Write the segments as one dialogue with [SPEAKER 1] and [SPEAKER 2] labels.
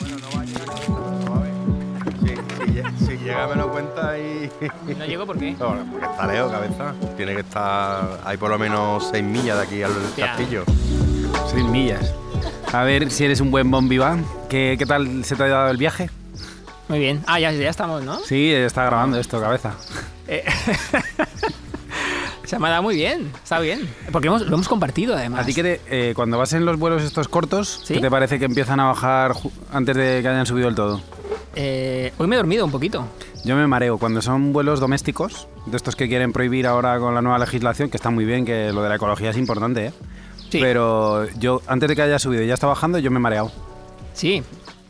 [SPEAKER 1] Bueno, no va a llegar a ver. Si, si lle- si llega me lo cuenta y...
[SPEAKER 2] No llego por qué.
[SPEAKER 1] No, porque está lejos, cabeza. Tiene que estar... Hay por lo menos seis millas de aquí al castillo.
[SPEAKER 3] Seis millas. A ver si eres un buen bon vivant. ¿Qué, ¿Qué tal se te ha dado el viaje?
[SPEAKER 2] Muy bien. Ah, ya, ya estamos, ¿no?
[SPEAKER 3] Sí, está grabando esto, cabeza.
[SPEAKER 2] Eh, Se me ha dado muy bien. Está bien. Porque hemos- lo hemos compartido, además.
[SPEAKER 3] ¿A ti que te- eh, cuando vas en los vuelos estos cortos,
[SPEAKER 2] ¿Sí?
[SPEAKER 3] ¿qué te parece que empiezan a bajar antes de que hayan subido el todo?
[SPEAKER 2] Eh, hoy me he dormido un poquito.
[SPEAKER 3] Yo me mareo cuando son vuelos domésticos, de estos que quieren prohibir ahora con la nueva legislación, que está muy bien, que lo de la ecología es importante, ¿eh?
[SPEAKER 2] Sí.
[SPEAKER 3] Pero yo, antes de que haya subido y ya está bajando, yo me he mareado.
[SPEAKER 2] Sí.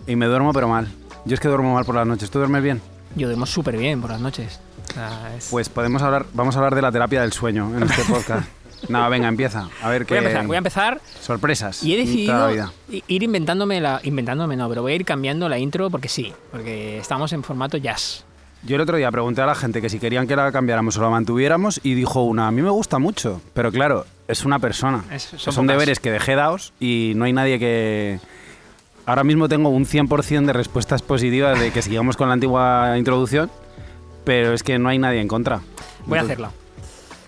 [SPEAKER 3] Y me duermo, pero mal. Yo es que duermo mal por las noches. ¿Tú duermes bien?
[SPEAKER 2] Yo duermo súper bien por las noches. Es-
[SPEAKER 3] Pues podemos hablar, vamos a hablar de la terapia del sueño en este podcast. Nada, venga, empieza. A ver qué
[SPEAKER 2] voy a empezar. Voy a empezar
[SPEAKER 3] sorpresas.
[SPEAKER 2] y he decidido ir inventándome la... Inventándome no, pero voy a ir cambiando la intro porque sí. Porque estamos en formato jazz.
[SPEAKER 3] Yo el otro día pregunté a la gente que si querían que la cambiáramos o la mantuviéramos y dijo una, a mí me gusta mucho, pero claro, es una persona.
[SPEAKER 2] Es- son
[SPEAKER 3] son deberes que dejé dados y no hay nadie que... Ahora mismo tengo un 100% de respuestas positivas de que sigamos con la antigua introducción, pero es que no hay nadie en contra.
[SPEAKER 2] Voy a hacerla.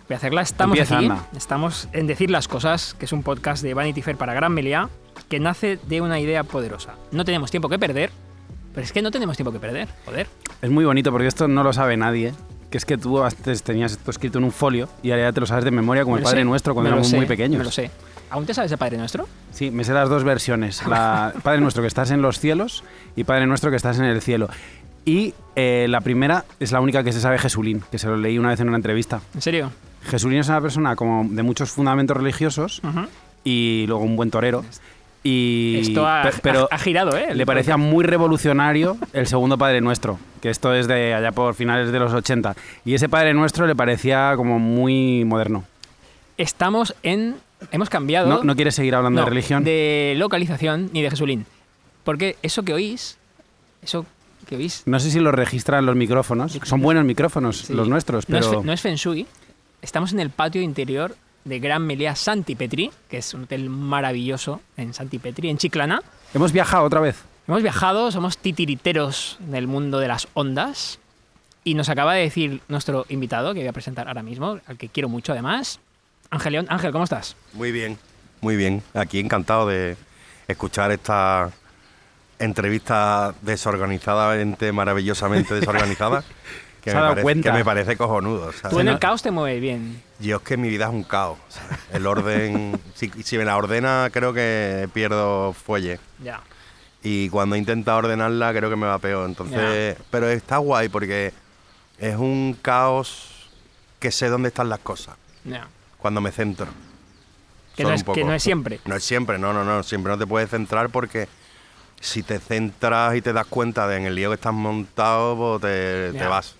[SPEAKER 2] Voy a hacerla. Estamos
[SPEAKER 3] Empieza,
[SPEAKER 2] aquí.
[SPEAKER 3] anda.
[SPEAKER 2] Estamos en Decir las Cosas, que es un podcast de Vanity Fair para Gran Meliá, que nace de una idea poderosa. No tenemos tiempo que perder, pero es que no tenemos tiempo que perder. Joder.
[SPEAKER 3] Es muy bonito porque esto no lo sabe nadie. Que es que tú antes tenías esto escrito en un folio y ahora ya te lo sabes de memoria como
[SPEAKER 2] Me
[SPEAKER 3] el Padre
[SPEAKER 2] sé,
[SPEAKER 3] Nuestro cuando éramos
[SPEAKER 2] sé,
[SPEAKER 3] muy pequeños.
[SPEAKER 2] Me lo sé. ¿Aún te sabes de Padre Nuestro?
[SPEAKER 3] Sí, me sé las dos versiones. La Padre Nuestro que estás en los cielos y Padre Nuestro que estás en el cielo. Y eh, la primera es la única que se sabe Jesulín, que se lo leí una vez en una entrevista.
[SPEAKER 2] ¿En serio?
[SPEAKER 3] Jesulín es una persona como de muchos fundamentos religiosos y luego un buen torero. Y,
[SPEAKER 2] Esto ha,
[SPEAKER 3] pe- pero
[SPEAKER 2] ha- ha girado, ¿eh?
[SPEAKER 3] le parecía muy revolucionario el segundo Padre Nuestro, que esto es de allá por finales de los 80. Y ese Padre Nuestro le parecía como muy moderno.
[SPEAKER 2] Estamos en... Hemos cambiado...
[SPEAKER 3] ¿No, no quieres seguir hablando
[SPEAKER 2] no,
[SPEAKER 3] de religión?
[SPEAKER 2] de localización ni de Jesulín. Porque eso que oís... Eso que oís...
[SPEAKER 3] No sé si lo registran los micrófonos. Son buenos micrófonos
[SPEAKER 2] Sí.
[SPEAKER 3] los nuestros,
[SPEAKER 2] No es,
[SPEAKER 3] pero
[SPEAKER 2] no es Feng Shui. Estamos en el patio interior de Gran Meliá Santi Petri, que es un hotel maravilloso en Santi Petri, en Chiclana.
[SPEAKER 3] hemos viajado otra vez.
[SPEAKER 2] Hemos viajado, somos titiriteros del mundo de las ondas. Y nos acaba de decir nuestro invitado, que voy a presentar ahora mismo, al que quiero mucho además, Ángel León. Ángel, ¿cómo estás?
[SPEAKER 1] Muy bien, muy bien. Aquí encantado de escuchar esta entrevista desorganizadamente, maravillosamente desorganizada. Que, me parece, que me parece cojonudo. ¿sabes?
[SPEAKER 2] Tú en el caos te mueves bien.
[SPEAKER 1] Yo es que mi vida es un caos. ¿sabes? El orden, si, si me la ordena, creo que pierdo fuelle.
[SPEAKER 2] Ya.
[SPEAKER 1] Y cuando intenta ordenarla, creo que me va peor. Entonces, pero está guay porque es un caos que sé dónde están las cosas
[SPEAKER 2] ya.
[SPEAKER 1] cuando me centro.
[SPEAKER 2] Que, no es, que no es siempre.
[SPEAKER 1] No es siempre, no, no, no. Siempre no te puedes centrar porque si te centras y te das cuenta de en el lío que estás montado, pues te, te vas.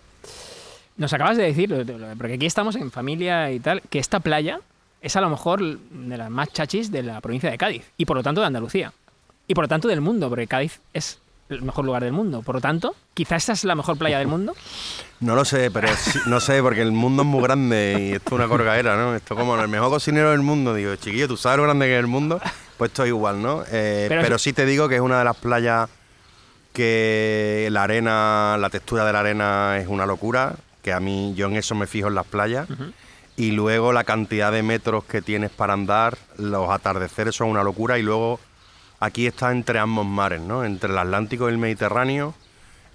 [SPEAKER 2] Nos acabas de decir, porque aquí estamos en familia y tal, que esta playa es a lo mejor de las más chachis de la provincia de Cádiz y por lo tanto de Andalucía. Y por lo tanto del mundo, porque Cádiz es el mejor lugar del mundo. Por lo tanto, quizás esta es la mejor playa del mundo.
[SPEAKER 1] No lo sé, pero sí- no sé, porque el mundo es muy grande y esto es una corgaera, ¿no? Esto como el mejor cocinero del mundo. Digo, chiquillo, ¿tú sabes lo grande que es el mundo? Pues esto es igual, ¿no? Eh,
[SPEAKER 2] Pero
[SPEAKER 1] sí te digo que es una de las playas que la arena, la textura de la arena es una locura, que a mí, yo en eso me fijo en las playas. Y luego la cantidad de metros que tienes para andar, los atardeceres son una locura. Y luego aquí está entre ambos mares, ¿no? Entre el Atlántico y el Mediterráneo.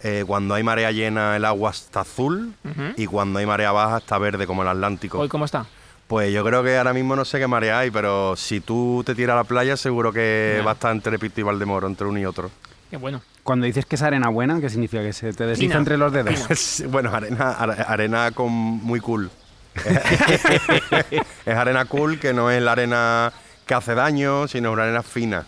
[SPEAKER 1] Eh, cuando hay marea llena el agua está azul y cuando hay marea baja está verde como el Atlántico.
[SPEAKER 2] Hoy, ¿cómo está?
[SPEAKER 1] Pues yo creo que ahora mismo no sé qué marea hay, pero si tú te tiras a la playa seguro que
[SPEAKER 2] Ya.
[SPEAKER 1] va a estar entre Pito y Valdemoro, entre uno y otro.
[SPEAKER 2] Qué bueno.
[SPEAKER 3] Cuando dices que es arena buena, ¿qué significa? ¿Que se te desliza entre los dedos?
[SPEAKER 1] bueno, arena, are- arena con muy cool. es arena cool que no es la arena que hace daño, sino una arena fina.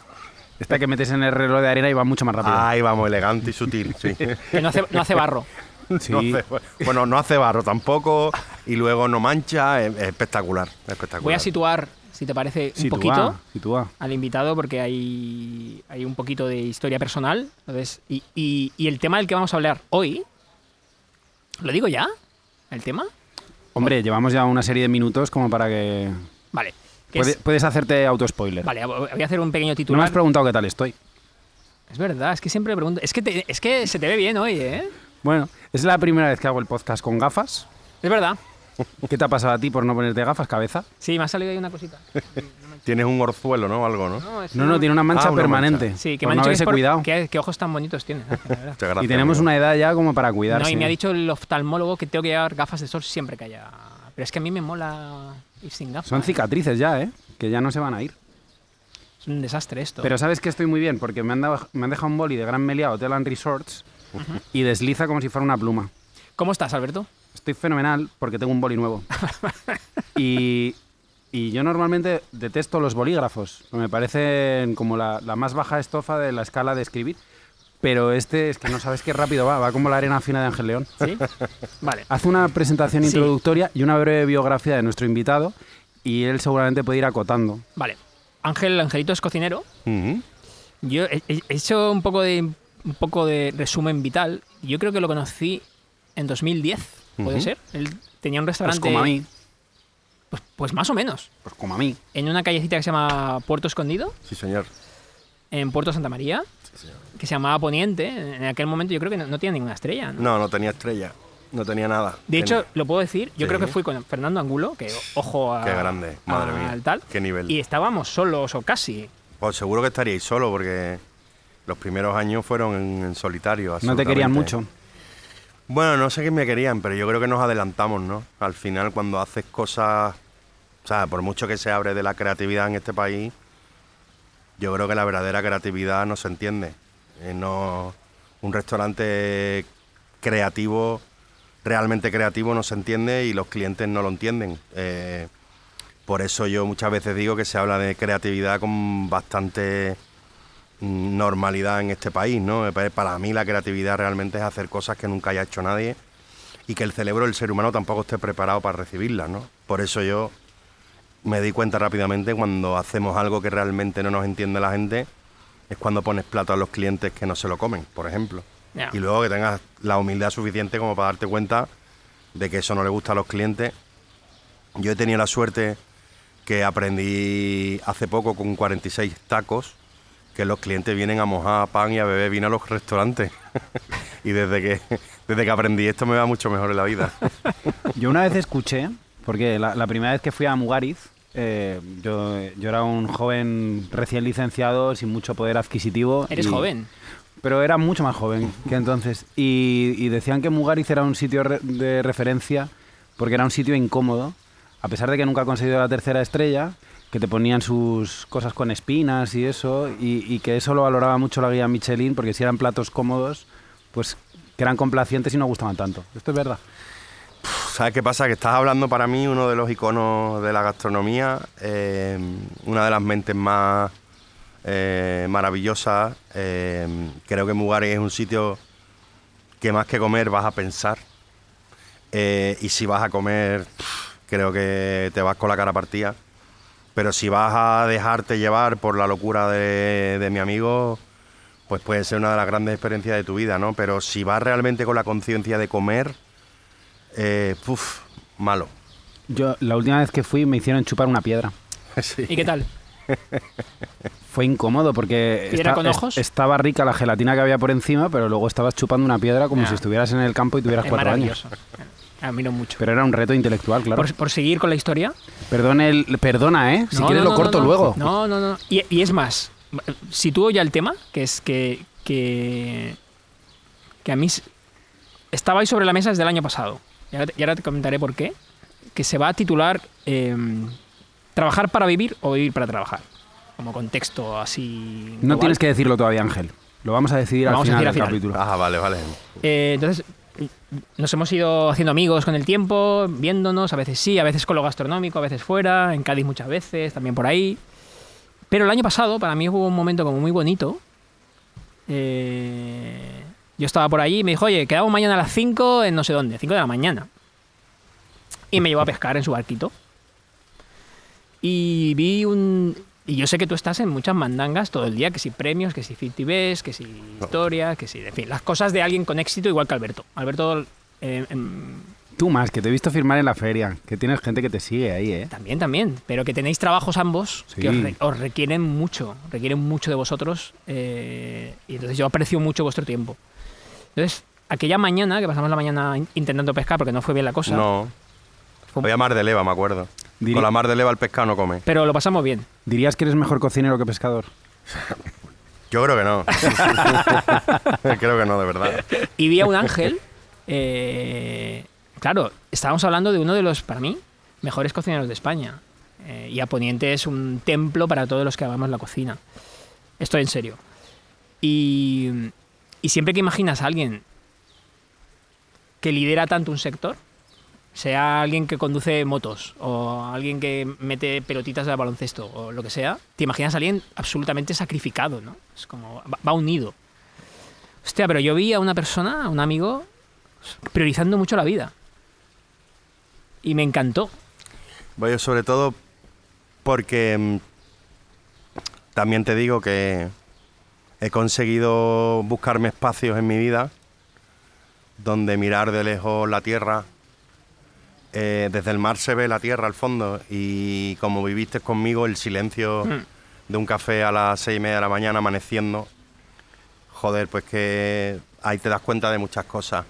[SPEAKER 3] Esta que metes en el reloj de arena y va mucho más rápido.
[SPEAKER 1] Ahí vamos, elegante y sutil, sí.
[SPEAKER 2] Que no hace, no hace barro.
[SPEAKER 3] Sí.
[SPEAKER 1] No hace- bueno, no hace barro tampoco y luego no mancha, es, es espectacular, espectacular.
[SPEAKER 2] Voy a situar, si te parece, un
[SPEAKER 3] Sitúa,
[SPEAKER 2] poquito
[SPEAKER 3] sitúa.
[SPEAKER 2] al invitado porque hay, hay un poquito de historia personal. Entonces, y, y- y el tema del que vamos a hablar hoy, ¿lo digo ya? ¿El tema?
[SPEAKER 3] Hombre, llevamos ya una serie de minutos como para que...
[SPEAKER 2] Vale. que
[SPEAKER 3] Puede-
[SPEAKER 2] es-
[SPEAKER 3] puedes hacerte auto-spoiler.
[SPEAKER 2] vale, voy a hacer un pequeño
[SPEAKER 3] No me
[SPEAKER 2] titular.
[SPEAKER 3] has preguntado qué tal estoy.
[SPEAKER 2] Es verdad, es que siempre pregunto. Es que, te- es que se te ve bien hoy, ¿eh?
[SPEAKER 3] Bueno, es la primera vez que hago el podcast con gafas.
[SPEAKER 2] Es verdad.
[SPEAKER 3] ¿Qué te ha pasado a ti por no ponerte gafas, cabeza?
[SPEAKER 2] Sí, me ha salido ahí una cosita.
[SPEAKER 1] Tienes un orzuelo, ¿no? Algo, ¿no?
[SPEAKER 2] No,
[SPEAKER 3] No, no, tiene una mancha
[SPEAKER 1] Ah, una
[SPEAKER 3] permanente.
[SPEAKER 1] mancha.
[SPEAKER 2] Sí, que
[SPEAKER 3] por
[SPEAKER 2] me han
[SPEAKER 3] no
[SPEAKER 2] dicho que, es
[SPEAKER 3] haberse
[SPEAKER 2] por-
[SPEAKER 3] cuidado.
[SPEAKER 2] que- que ojos tan bonitos
[SPEAKER 1] gracias,
[SPEAKER 3] Y tenemos
[SPEAKER 1] amigo.
[SPEAKER 3] una edad ya como para cuidarse.
[SPEAKER 2] No, y me ha dicho el oftalmólogo que tengo que llevar gafas de sol siempre que haya. Pero es que a mí me mola ir sin gafas.
[SPEAKER 3] Son cicatrices ya, ¿eh? Que ya no se van a ir.
[SPEAKER 2] Es un desastre esto.
[SPEAKER 3] Pero sabes que estoy muy bien porque me han, dado- me han dejado un boli de Gran Meliá Hotel and Resorts y desliza como si fuera una pluma.
[SPEAKER 2] ¿Cómo estás, Alberto?
[SPEAKER 3] Estoy fenomenal porque tengo un boli nuevo. y, y yo normalmente detesto los bolígrafos. Me parecen como la, la más baja estofa de la escala de escribir. Pero este es que no sabes qué rápido va, va como la arena fina de Ángel León.
[SPEAKER 2] ¿Sí? Vale.
[SPEAKER 3] Hace una presentación
[SPEAKER 2] Sí.
[SPEAKER 3] introductoria y una breve biografía de nuestro invitado y él seguramente puede ir acotando.
[SPEAKER 2] Vale. Ángel, Angelito es cocinero. Yo he, he hecho un poco de un poco de resumen vital. Yo creo que lo conocí en 2010, puede ser. Él tenía un
[SPEAKER 3] Pues
[SPEAKER 2] restaurante.
[SPEAKER 3] como a mí,
[SPEAKER 2] Pues, pues más o menos.
[SPEAKER 3] pues como a mí.
[SPEAKER 2] En una callecita que se llama Puerto Escondido,
[SPEAKER 1] Sí, señor.
[SPEAKER 2] en Puerto Santa María, que se llamaba Poniente. En aquel momento yo creo que no, no tenía ninguna estrella. ¿no?
[SPEAKER 1] No, no tenía estrella. No tenía nada.
[SPEAKER 2] De hecho,
[SPEAKER 1] Tenía-
[SPEAKER 2] lo puedo decir, yo
[SPEAKER 1] Sí.
[SPEAKER 2] creo que fui con Fernando Angulo, que ojo a.
[SPEAKER 1] Qué grande, madre
[SPEAKER 2] a-
[SPEAKER 1] mía.
[SPEAKER 2] al tal.
[SPEAKER 1] Qué nivel.
[SPEAKER 2] Y estábamos solos o casi.
[SPEAKER 1] Pues seguro que estaríais solo porque los primeros años fueron en, en solitario.
[SPEAKER 3] No te querían mucho.
[SPEAKER 1] Bueno, no sé qué me querían, pero yo creo que nos adelantamos, ¿no? Al final, cuando haces cosas, o sea, por mucho que se abre de la creatividad en este país, yo creo que la verdadera creatividad no se entiende. Eh, no, un restaurante creativo, realmente creativo, no se entiende y los clientes no lo entienden. Eh, por eso yo muchas veces digo que se habla de creatividad con bastante normalidad en este país, ¿no? Para mí la creatividad realmente es hacer cosas que nunca haya hecho nadie y que el cerebro del ser humano tampoco esté preparado para recibirlas, ¿no? Por eso yo me di cuenta rápidamente cuando hacemos algo que realmente no nos entiende la gente, es cuando pones plato a los clientes que no se lo comen, por ejemplo. Y luego que tengas la humildad suficiente como para darte cuenta de que eso no le gusta a los clientes. Yo he tenido la suerte que aprendí hace poco con 46 tacos que los clientes vienen a mojar pan y a beber vino a los restaurantes. y desde que, desde que aprendí esto me va mucho mejor en la vida.
[SPEAKER 3] Yo una vez escuché, porque la, la primera vez que fui a Mugariz, eh, yo, yo era un joven recién licenciado, sin mucho poder adquisitivo.
[SPEAKER 2] Eres
[SPEAKER 3] y-
[SPEAKER 2] joven.
[SPEAKER 3] Pero era mucho más joven que entonces. Y, y decían que Mugariz era un sitio re- de referencia porque era un sitio incómodo, a pesar de que nunca ha conseguido la tercera estrella, que te ponían sus cosas con espinas y eso, y, que eso lo valoraba mucho la guía Michelin, porque si eran platos cómodos, pues que eran complacientes y no gustaban tanto. Esto es verdad.
[SPEAKER 1] ¿Sabes qué pasa? Que estás hablando para mí uno de los iconos de la gastronomía, eh, una de las mentes más eh, maravillosas. eh, creo que Mugari es un sitio que más que comer vas a pensar. Y si vas a comer, creo que te vas con la cara partida. Pero si vas a dejarte llevar por la locura de, de mi amigo, pues puede ser una de las grandes experiencias de tu vida, ¿no? Pero si vas realmente con la conciencia de comer, eh, puf, malo.
[SPEAKER 3] Yo la última vez que fui me hicieron chupar una piedra.
[SPEAKER 1] Sí.
[SPEAKER 2] ¿Y qué tal?
[SPEAKER 3] Fue incómodo porque
[SPEAKER 2] ¿Piedra con ojos?
[SPEAKER 3] estaba rica la gelatina que había por encima, pero luego estabas chupando una piedra como si estuvieras en el campo y tuvieras
[SPEAKER 2] Es
[SPEAKER 3] cuatro años.
[SPEAKER 2] Maravilloso. Admiro mucho.
[SPEAKER 3] Pero era un reto intelectual, claro.
[SPEAKER 2] Por, por seguir con la historia.
[SPEAKER 3] Perdón el, perdona, ¿eh? Si
[SPEAKER 2] No,
[SPEAKER 3] quieres
[SPEAKER 2] no,
[SPEAKER 3] lo
[SPEAKER 2] no,
[SPEAKER 3] corto
[SPEAKER 2] no, no.
[SPEAKER 3] luego.
[SPEAKER 2] No, no, no. Y, y es más, sitúo ya el tema, que es que, que, que a mí estaba ahí sobre la mesa desde el año pasado. Y ahora, te- y ahora te comentaré por qué. Que se va a titular em, Trabajar para vivir o vivir para trabajar. Como contexto así.
[SPEAKER 3] No
[SPEAKER 2] global.
[SPEAKER 3] tienes que decirlo todavía, Ángel. Lo vamos a decidir
[SPEAKER 2] Lo
[SPEAKER 3] al
[SPEAKER 2] vamos a
[SPEAKER 3] final
[SPEAKER 2] decir
[SPEAKER 3] del
[SPEAKER 2] al final.
[SPEAKER 3] capítulo.
[SPEAKER 1] Ah, vale, vale.
[SPEAKER 2] Eh, entonces, nos hemos ido haciendo amigos con el tiempo, viéndonos, a veces sí, a veces con lo gastronómico, a veces fuera, en Cádiz muchas veces, también por ahí. Pero el año pasado, para mí hubo un momento como muy bonito. Eh, yo estaba por allí y me dijo, oye, quedamos mañana a las 5 en no sé dónde, 5 de la mañana. Y me llevó a pescar en su barquito. Y vi un... Y yo sé que tú estás en muchas mandangas todo el día, que si premios, que si 50 Best, que si historias, que si... En fin, las cosas de alguien con éxito igual que Alberto. Alberto... eh, em,
[SPEAKER 3] Tú más, que te he visto firmar en la feria, que tienes gente que te sigue ahí, ¿eh?
[SPEAKER 2] También, también. Pero que tenéis trabajos ambos que os, re- os requieren mucho, requieren mucho de vosotros. eh, y entonces yo aprecio mucho vuestro tiempo. Entonces, aquella mañana, que pasamos la mañana in- intentando pescar porque no fue bien la cosa,
[SPEAKER 1] No.
[SPEAKER 2] fue-
[SPEAKER 1] Voy a Mar de Leva, me acuerdo. Con la Mar de Leva el pescado no come.
[SPEAKER 2] pero lo pasamos bien.
[SPEAKER 3] ¿Dirías que eres mejor cocinero que pescador?
[SPEAKER 1] Yo creo que no. creo que no, de verdad.
[SPEAKER 2] Y vi a un ángel. eh, claro, estábamos hablando de uno de los, para mí, mejores cocineros de España. Eh, y a Poniente es un templo para todos los que amamos la cocina. Estoy en serio. Y, y siempre que imaginas a alguien que lidera tanto un sector, sea alguien que conduce motos o alguien que mete pelotitas de baloncesto o lo que sea, te imaginas a alguien absolutamente sacrificado, ¿no? Es como, va, unido. Hostia, pero yo vi a una persona, a un amigo, priorizando mucho la vida. Y me encantó.
[SPEAKER 1] Voy sobre todo porque mm, también te digo que he conseguido buscarme espacios en mi vida donde mirar de lejos la tierra. Eh, desde el mar se ve la tierra al fondo y como viviste conmigo el silencio
[SPEAKER 2] Mm.
[SPEAKER 1] de un café a las seis y media de la mañana amaneciendo, joder, pues que ahí te das cuenta de muchas cosas.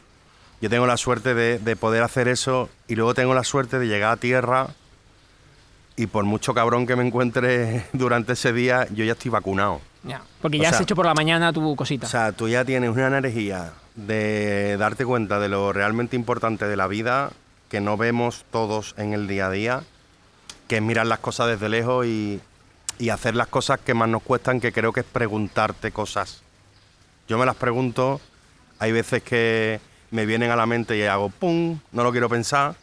[SPEAKER 1] Yo tengo la suerte de, de poder hacer eso y luego tengo la suerte de llegar a tierra y por mucho cabrón que me encuentre durante ese día, yo ya estoy vacunado.
[SPEAKER 2] Ya, porque
[SPEAKER 1] O
[SPEAKER 2] ya has
[SPEAKER 1] sea-
[SPEAKER 2] hecho por la mañana tu cosita.
[SPEAKER 1] O sea, tú ya tienes una energía de darte cuenta de lo realmente importante de la vida que no vemos todos en el día a día, que es mirar las cosas desde lejos y, y hacer las cosas que más nos cuestan, que creo que es preguntarte cosas. Yo me las pregunto, hay veces que me vienen a la mente y hago ¡pum! No lo quiero pensar,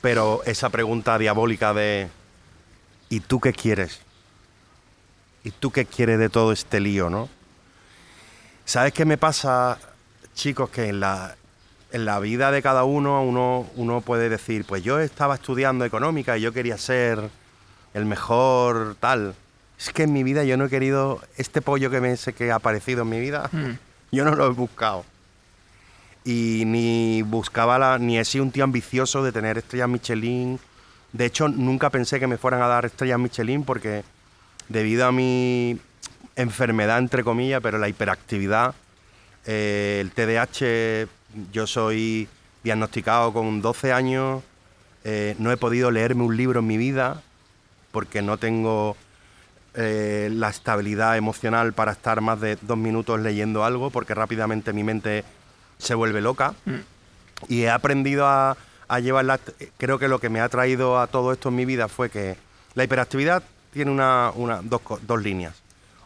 [SPEAKER 1] pero esa pregunta diabólica de ¿y tú qué quieres? ¿Y tú qué quieres de todo este lío, no? ¿Sabes qué me pasa, chicos? Que en la, en la vida de cada uno, uno uno puede decir, pues yo estaba estudiando económica y yo quería ser el mejor tal. Es que en mi vida yo no he querido este pollo que me sé que ha aparecido en mi vida.
[SPEAKER 2] Mm.
[SPEAKER 1] Yo no lo he buscado. Y ni buscaba la, ni he sido un tío ambicioso de tener estrellas Michelin. De hecho, nunca pensé que me fueran a dar estrellas Michelin porque debido a mi enfermedad, entre comillas, pero la hiperactividad, eh, el TDAH, yo soy diagnosticado con 12 años, eh, no he podido leerme un libro en mi vida porque no tengo eh, la estabilidad emocional para estar más de dos minutos leyendo algo, porque rápidamente mi mente se vuelve loca. Y he aprendido a, a llevarla. Creo que lo que me ha traído a todo esto en mi vida fue que la hiperactividad tiene una, una- dos, dos líneas.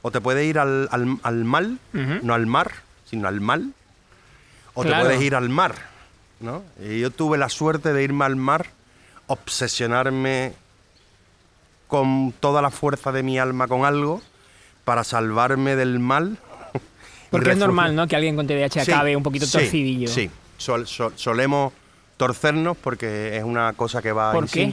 [SPEAKER 1] O te puede ir al, al- al mal, no al mar, sino al mal. O
[SPEAKER 2] Claro.
[SPEAKER 1] te puedes ir al mar. ¿no? Y yo tuve la suerte de irme al mar, obsesionarme con toda la fuerza de mi alma con algo para salvarme del mal.
[SPEAKER 2] porque es normal, ¿no? Que alguien con TDAH
[SPEAKER 1] Sí,
[SPEAKER 2] acabe un poquito
[SPEAKER 1] sí,
[SPEAKER 2] torcidillo.
[SPEAKER 1] Sí, Sol- sol- solemos torcernos porque es una cosa que va
[SPEAKER 2] ¿Por qué?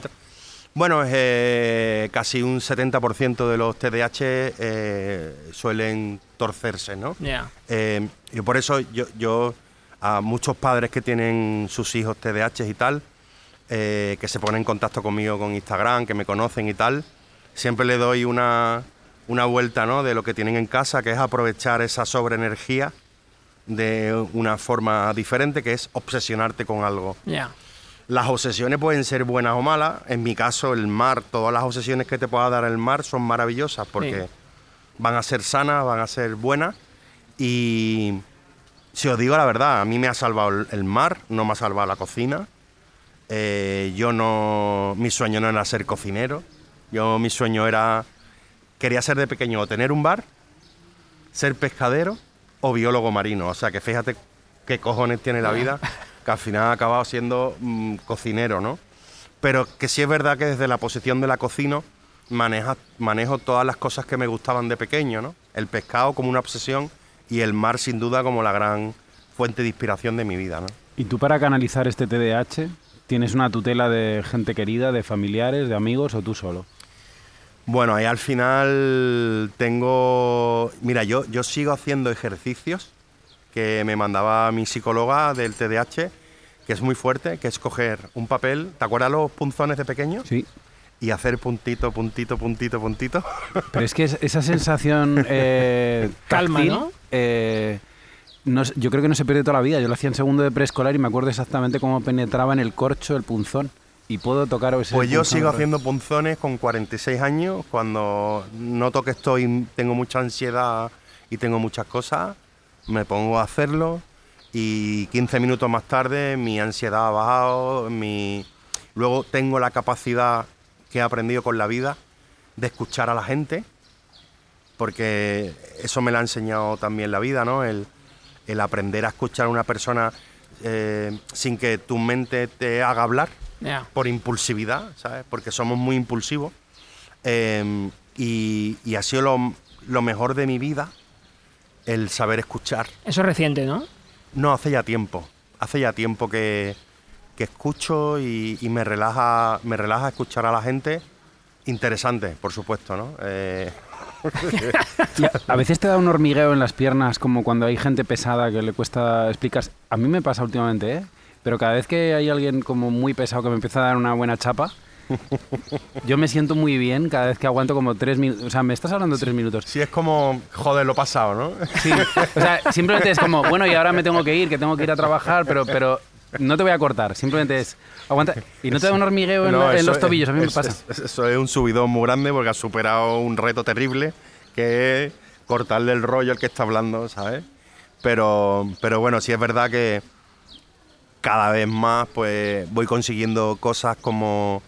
[SPEAKER 1] Bueno, eh, casi un 70% de los TDAH eh, suelen torcerse, ¿no?
[SPEAKER 2] Ya.
[SPEAKER 1] Eh, y por eso yo, yo a muchos padres que tienen sus hijos TDAH y tal, eh, que se ponen en contacto conmigo con Instagram, que me conocen y tal, siempre le doy una, una vuelta ¿no? de lo que tienen en casa, que es aprovechar esa sobreenergía de una forma diferente, que es obsesionarte con algo.
[SPEAKER 2] Ya.
[SPEAKER 1] Las obsesiones pueden ser buenas o malas. En mi caso, el mar, todas las obsesiones que te pueda dar el mar son maravillosas porque
[SPEAKER 2] Sí.
[SPEAKER 1] van a ser sanas, van a ser buenas. Y si os digo la verdad, a mí me ha salvado el, mar, no me ha salvado la cocina. Eh, yo no. Mi sueño no era ser cocinero. Yo, mi sueño era. Quería ser de pequeño o tener un bar, ser pescadero o biólogo marino. O sea que fíjate qué cojones tiene la vida, que al final ha acabado siendo mm, cocinero, ¿no? Pero que sí es verdad que desde la posición de la cocina maneja, manejo todas las cosas que me gustaban de pequeño, ¿no? El pescado como una obsesión y el mar sin duda como la gran fuente de inspiración de mi vida, ¿no?
[SPEAKER 3] ¿Y tú para canalizar este TDAH tienes una tutela de gente querida, de familiares, de amigos o tú solo?
[SPEAKER 1] Bueno, ahí al final tengo... Mira, yo, yo sigo haciendo ejercicios que me mandaba mi psicóloga del TDAH. que es muy fuerte, que es coger un papel, ¿te acuerdas los punzones de pequeño?
[SPEAKER 3] Sí.
[SPEAKER 1] Y hacer puntito, puntito, puntito, puntito.
[SPEAKER 3] Pero es que es- esa sensación eh,
[SPEAKER 2] Calma,
[SPEAKER 3] táctil,
[SPEAKER 2] ¿no?
[SPEAKER 3] eh, no yo creo que no se pierde toda la vida. Yo lo hacía en segundo de preescolar y me acuerdo exactamente cómo penetraba en el corcho el punzón. Y puedo tocar ese
[SPEAKER 1] Pues yo sigo haciendo punzones con 46 años, cuando noto que estoy, tengo mucha ansiedad y tengo muchas cosas, me pongo a hacerlo y 15 minutos más tarde mi ansiedad ha bajado, mi... luego tengo la capacidad que he aprendido con la vida de escuchar a la gente, porque eso me lo ha enseñado también la vida, ¿no? El, el aprender a escuchar a una persona eh, sin que tu mente te haga hablar por impulsividad, ¿sabes? Porque somos muy impulsivos. Eh, y, y ha sido lo, lo mejor de mi vida el saber escuchar.
[SPEAKER 2] Eso es reciente, ¿no?
[SPEAKER 1] No, hace ya tiempo. Hace ya tiempo que, que escucho y, y me relaja me relaja escuchar a la gente. Interesante, por supuesto, ¿no? Eh,
[SPEAKER 3] a, veces te da un hormigueo en las piernas, como cuando hay gente pesada que le cuesta explicar. A mí me pasa últimamente, ¿eh? Pero cada vez que hay alguien como muy pesado que me empieza a dar una buena chapa, yo me siento muy bien cada vez que aguanto como tres minutos. O sea, me estás hablando tres minutos.
[SPEAKER 1] sí, es como, joder, lo pasado, ¿no?
[SPEAKER 3] Sí. O sea, simplemente es como, bueno, y ahora me tengo que ir, que tengo que ir a trabajar, pero, pero no te voy a cortar. Simplemente es, aguanta. Y no te da un hormigueo en,
[SPEAKER 1] No,
[SPEAKER 3] la- en
[SPEAKER 1] eso
[SPEAKER 3] los tobillos, a mí me pasa.
[SPEAKER 1] es- Eso es un subidón muy grande porque has superado un reto terrible que es cortarle el rollo al que está hablando, ¿sabes? Pero, pero bueno, sí es verdad que cada vez más pues voy consiguiendo cosas como,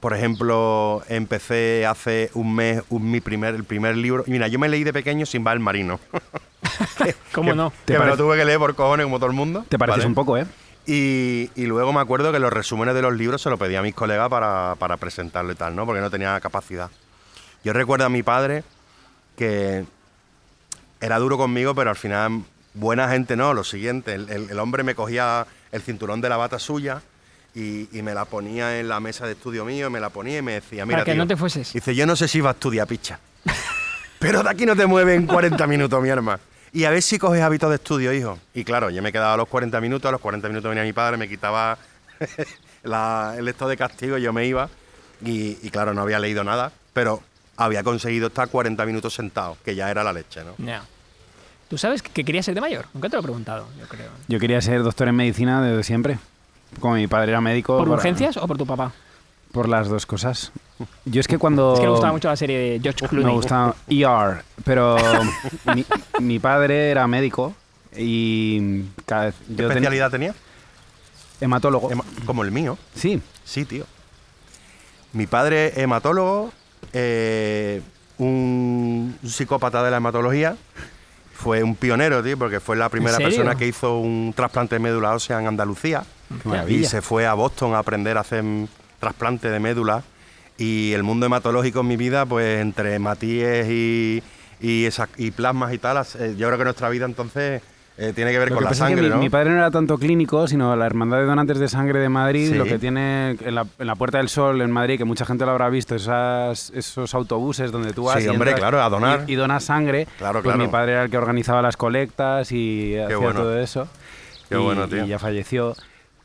[SPEAKER 1] por ejemplo, empecé hace un mes un- mi primer, el primer libro. y Mira, yo me leí de pequeño Sin el Marino.
[SPEAKER 2] ¿Cómo no?
[SPEAKER 3] ¿Te
[SPEAKER 1] que me lo tuve que leer por cojones como todo el mundo.
[SPEAKER 3] Te pareces
[SPEAKER 1] ¿vale?
[SPEAKER 3] un poco, ¿eh?
[SPEAKER 1] Y, y luego me acuerdo que los resúmenes de los libros se los pedía a mis colegas para, para presentarlo y tal, ¿no? Porque no tenía capacidad. Yo recuerdo a mi padre que era duro conmigo, pero al final buena gente no. Lo siguiente, el, el- el hombre me cogía el cinturón de la bata suya y, y me la ponía en la mesa de estudio mío, me la ponía y me decía, mira,
[SPEAKER 2] Para que
[SPEAKER 1] tío",
[SPEAKER 2] no te fueses.
[SPEAKER 1] Dice, yo no sé si va a estudiar picha. Pero de aquí no te mueves en 40 minutos, mi hermano. Y a ver si coges hábitos de estudio, hijo. Y claro, yo me quedaba a los 40 minutos, a los 40 minutos venía mi padre, me quitaba la- el estado de castigo, yo me iba. Y, y claro, no había leído nada, pero había conseguido estar 40 minutos sentado, que ya era la leche, ¿no?
[SPEAKER 2] Ya. ¿Tú sabes que querías ser de mayor? Nunca te lo he preguntado, yo creo.
[SPEAKER 3] Yo quería ser doctor en medicina desde siempre. Como mi padre era médico.
[SPEAKER 2] ¿Por
[SPEAKER 3] para-
[SPEAKER 2] urgencias o por tu papá?
[SPEAKER 3] Por las dos cosas. Yo es que cuando...
[SPEAKER 2] Es que le gustaba mucho la serie de George Clooney.
[SPEAKER 3] Me gustaba ER, pero mi, mi padre era médico y cada vez...
[SPEAKER 1] ¿Qué
[SPEAKER 3] yo ten-
[SPEAKER 1] especialidad tenía?
[SPEAKER 3] Hematólogo.
[SPEAKER 1] Hema- Como el mío.
[SPEAKER 3] Sí,
[SPEAKER 1] Sí, tío. Mi padre hematólogo, eh, un, un psicópata de la hematología. Fue un pionero, tío, porque fue la primera
[SPEAKER 2] serio?
[SPEAKER 1] persona que hizo un trasplante de médula ósea en Andalucía.
[SPEAKER 3] Qué.
[SPEAKER 1] Y se fue a Boston a aprender a hacer trasplante de médula. Y el mundo hematológico en mi vida, pues entre hematíes y, y, esa- y plasmas y tal, eh, yo creo que nuestra vida entonces eh, tiene que ver
[SPEAKER 3] Lo
[SPEAKER 1] con
[SPEAKER 3] que
[SPEAKER 1] la
[SPEAKER 3] pasa es que
[SPEAKER 1] sangre,
[SPEAKER 3] mi,
[SPEAKER 1] ¿no?
[SPEAKER 3] mi padre no era tanto clínico, sino la Hermandad de Donantes de Sangre de Madrid,
[SPEAKER 1] Sí.
[SPEAKER 3] lo que tiene en la, en la Puerta del Sol en Madrid, que mucha gente lo habrá visto, esas, esos autobuses donde tú vas
[SPEAKER 1] Sí,
[SPEAKER 3] y,
[SPEAKER 1] hombre, claro, a donar.
[SPEAKER 3] y, y donas sangre.
[SPEAKER 1] Claro,
[SPEAKER 3] pues
[SPEAKER 1] claro.
[SPEAKER 3] mi padre era el que organizaba las colectas y hacía
[SPEAKER 1] bueno.
[SPEAKER 3] todo eso.
[SPEAKER 1] Qué
[SPEAKER 3] y,
[SPEAKER 1] bueno, tío.
[SPEAKER 3] y ya falleció.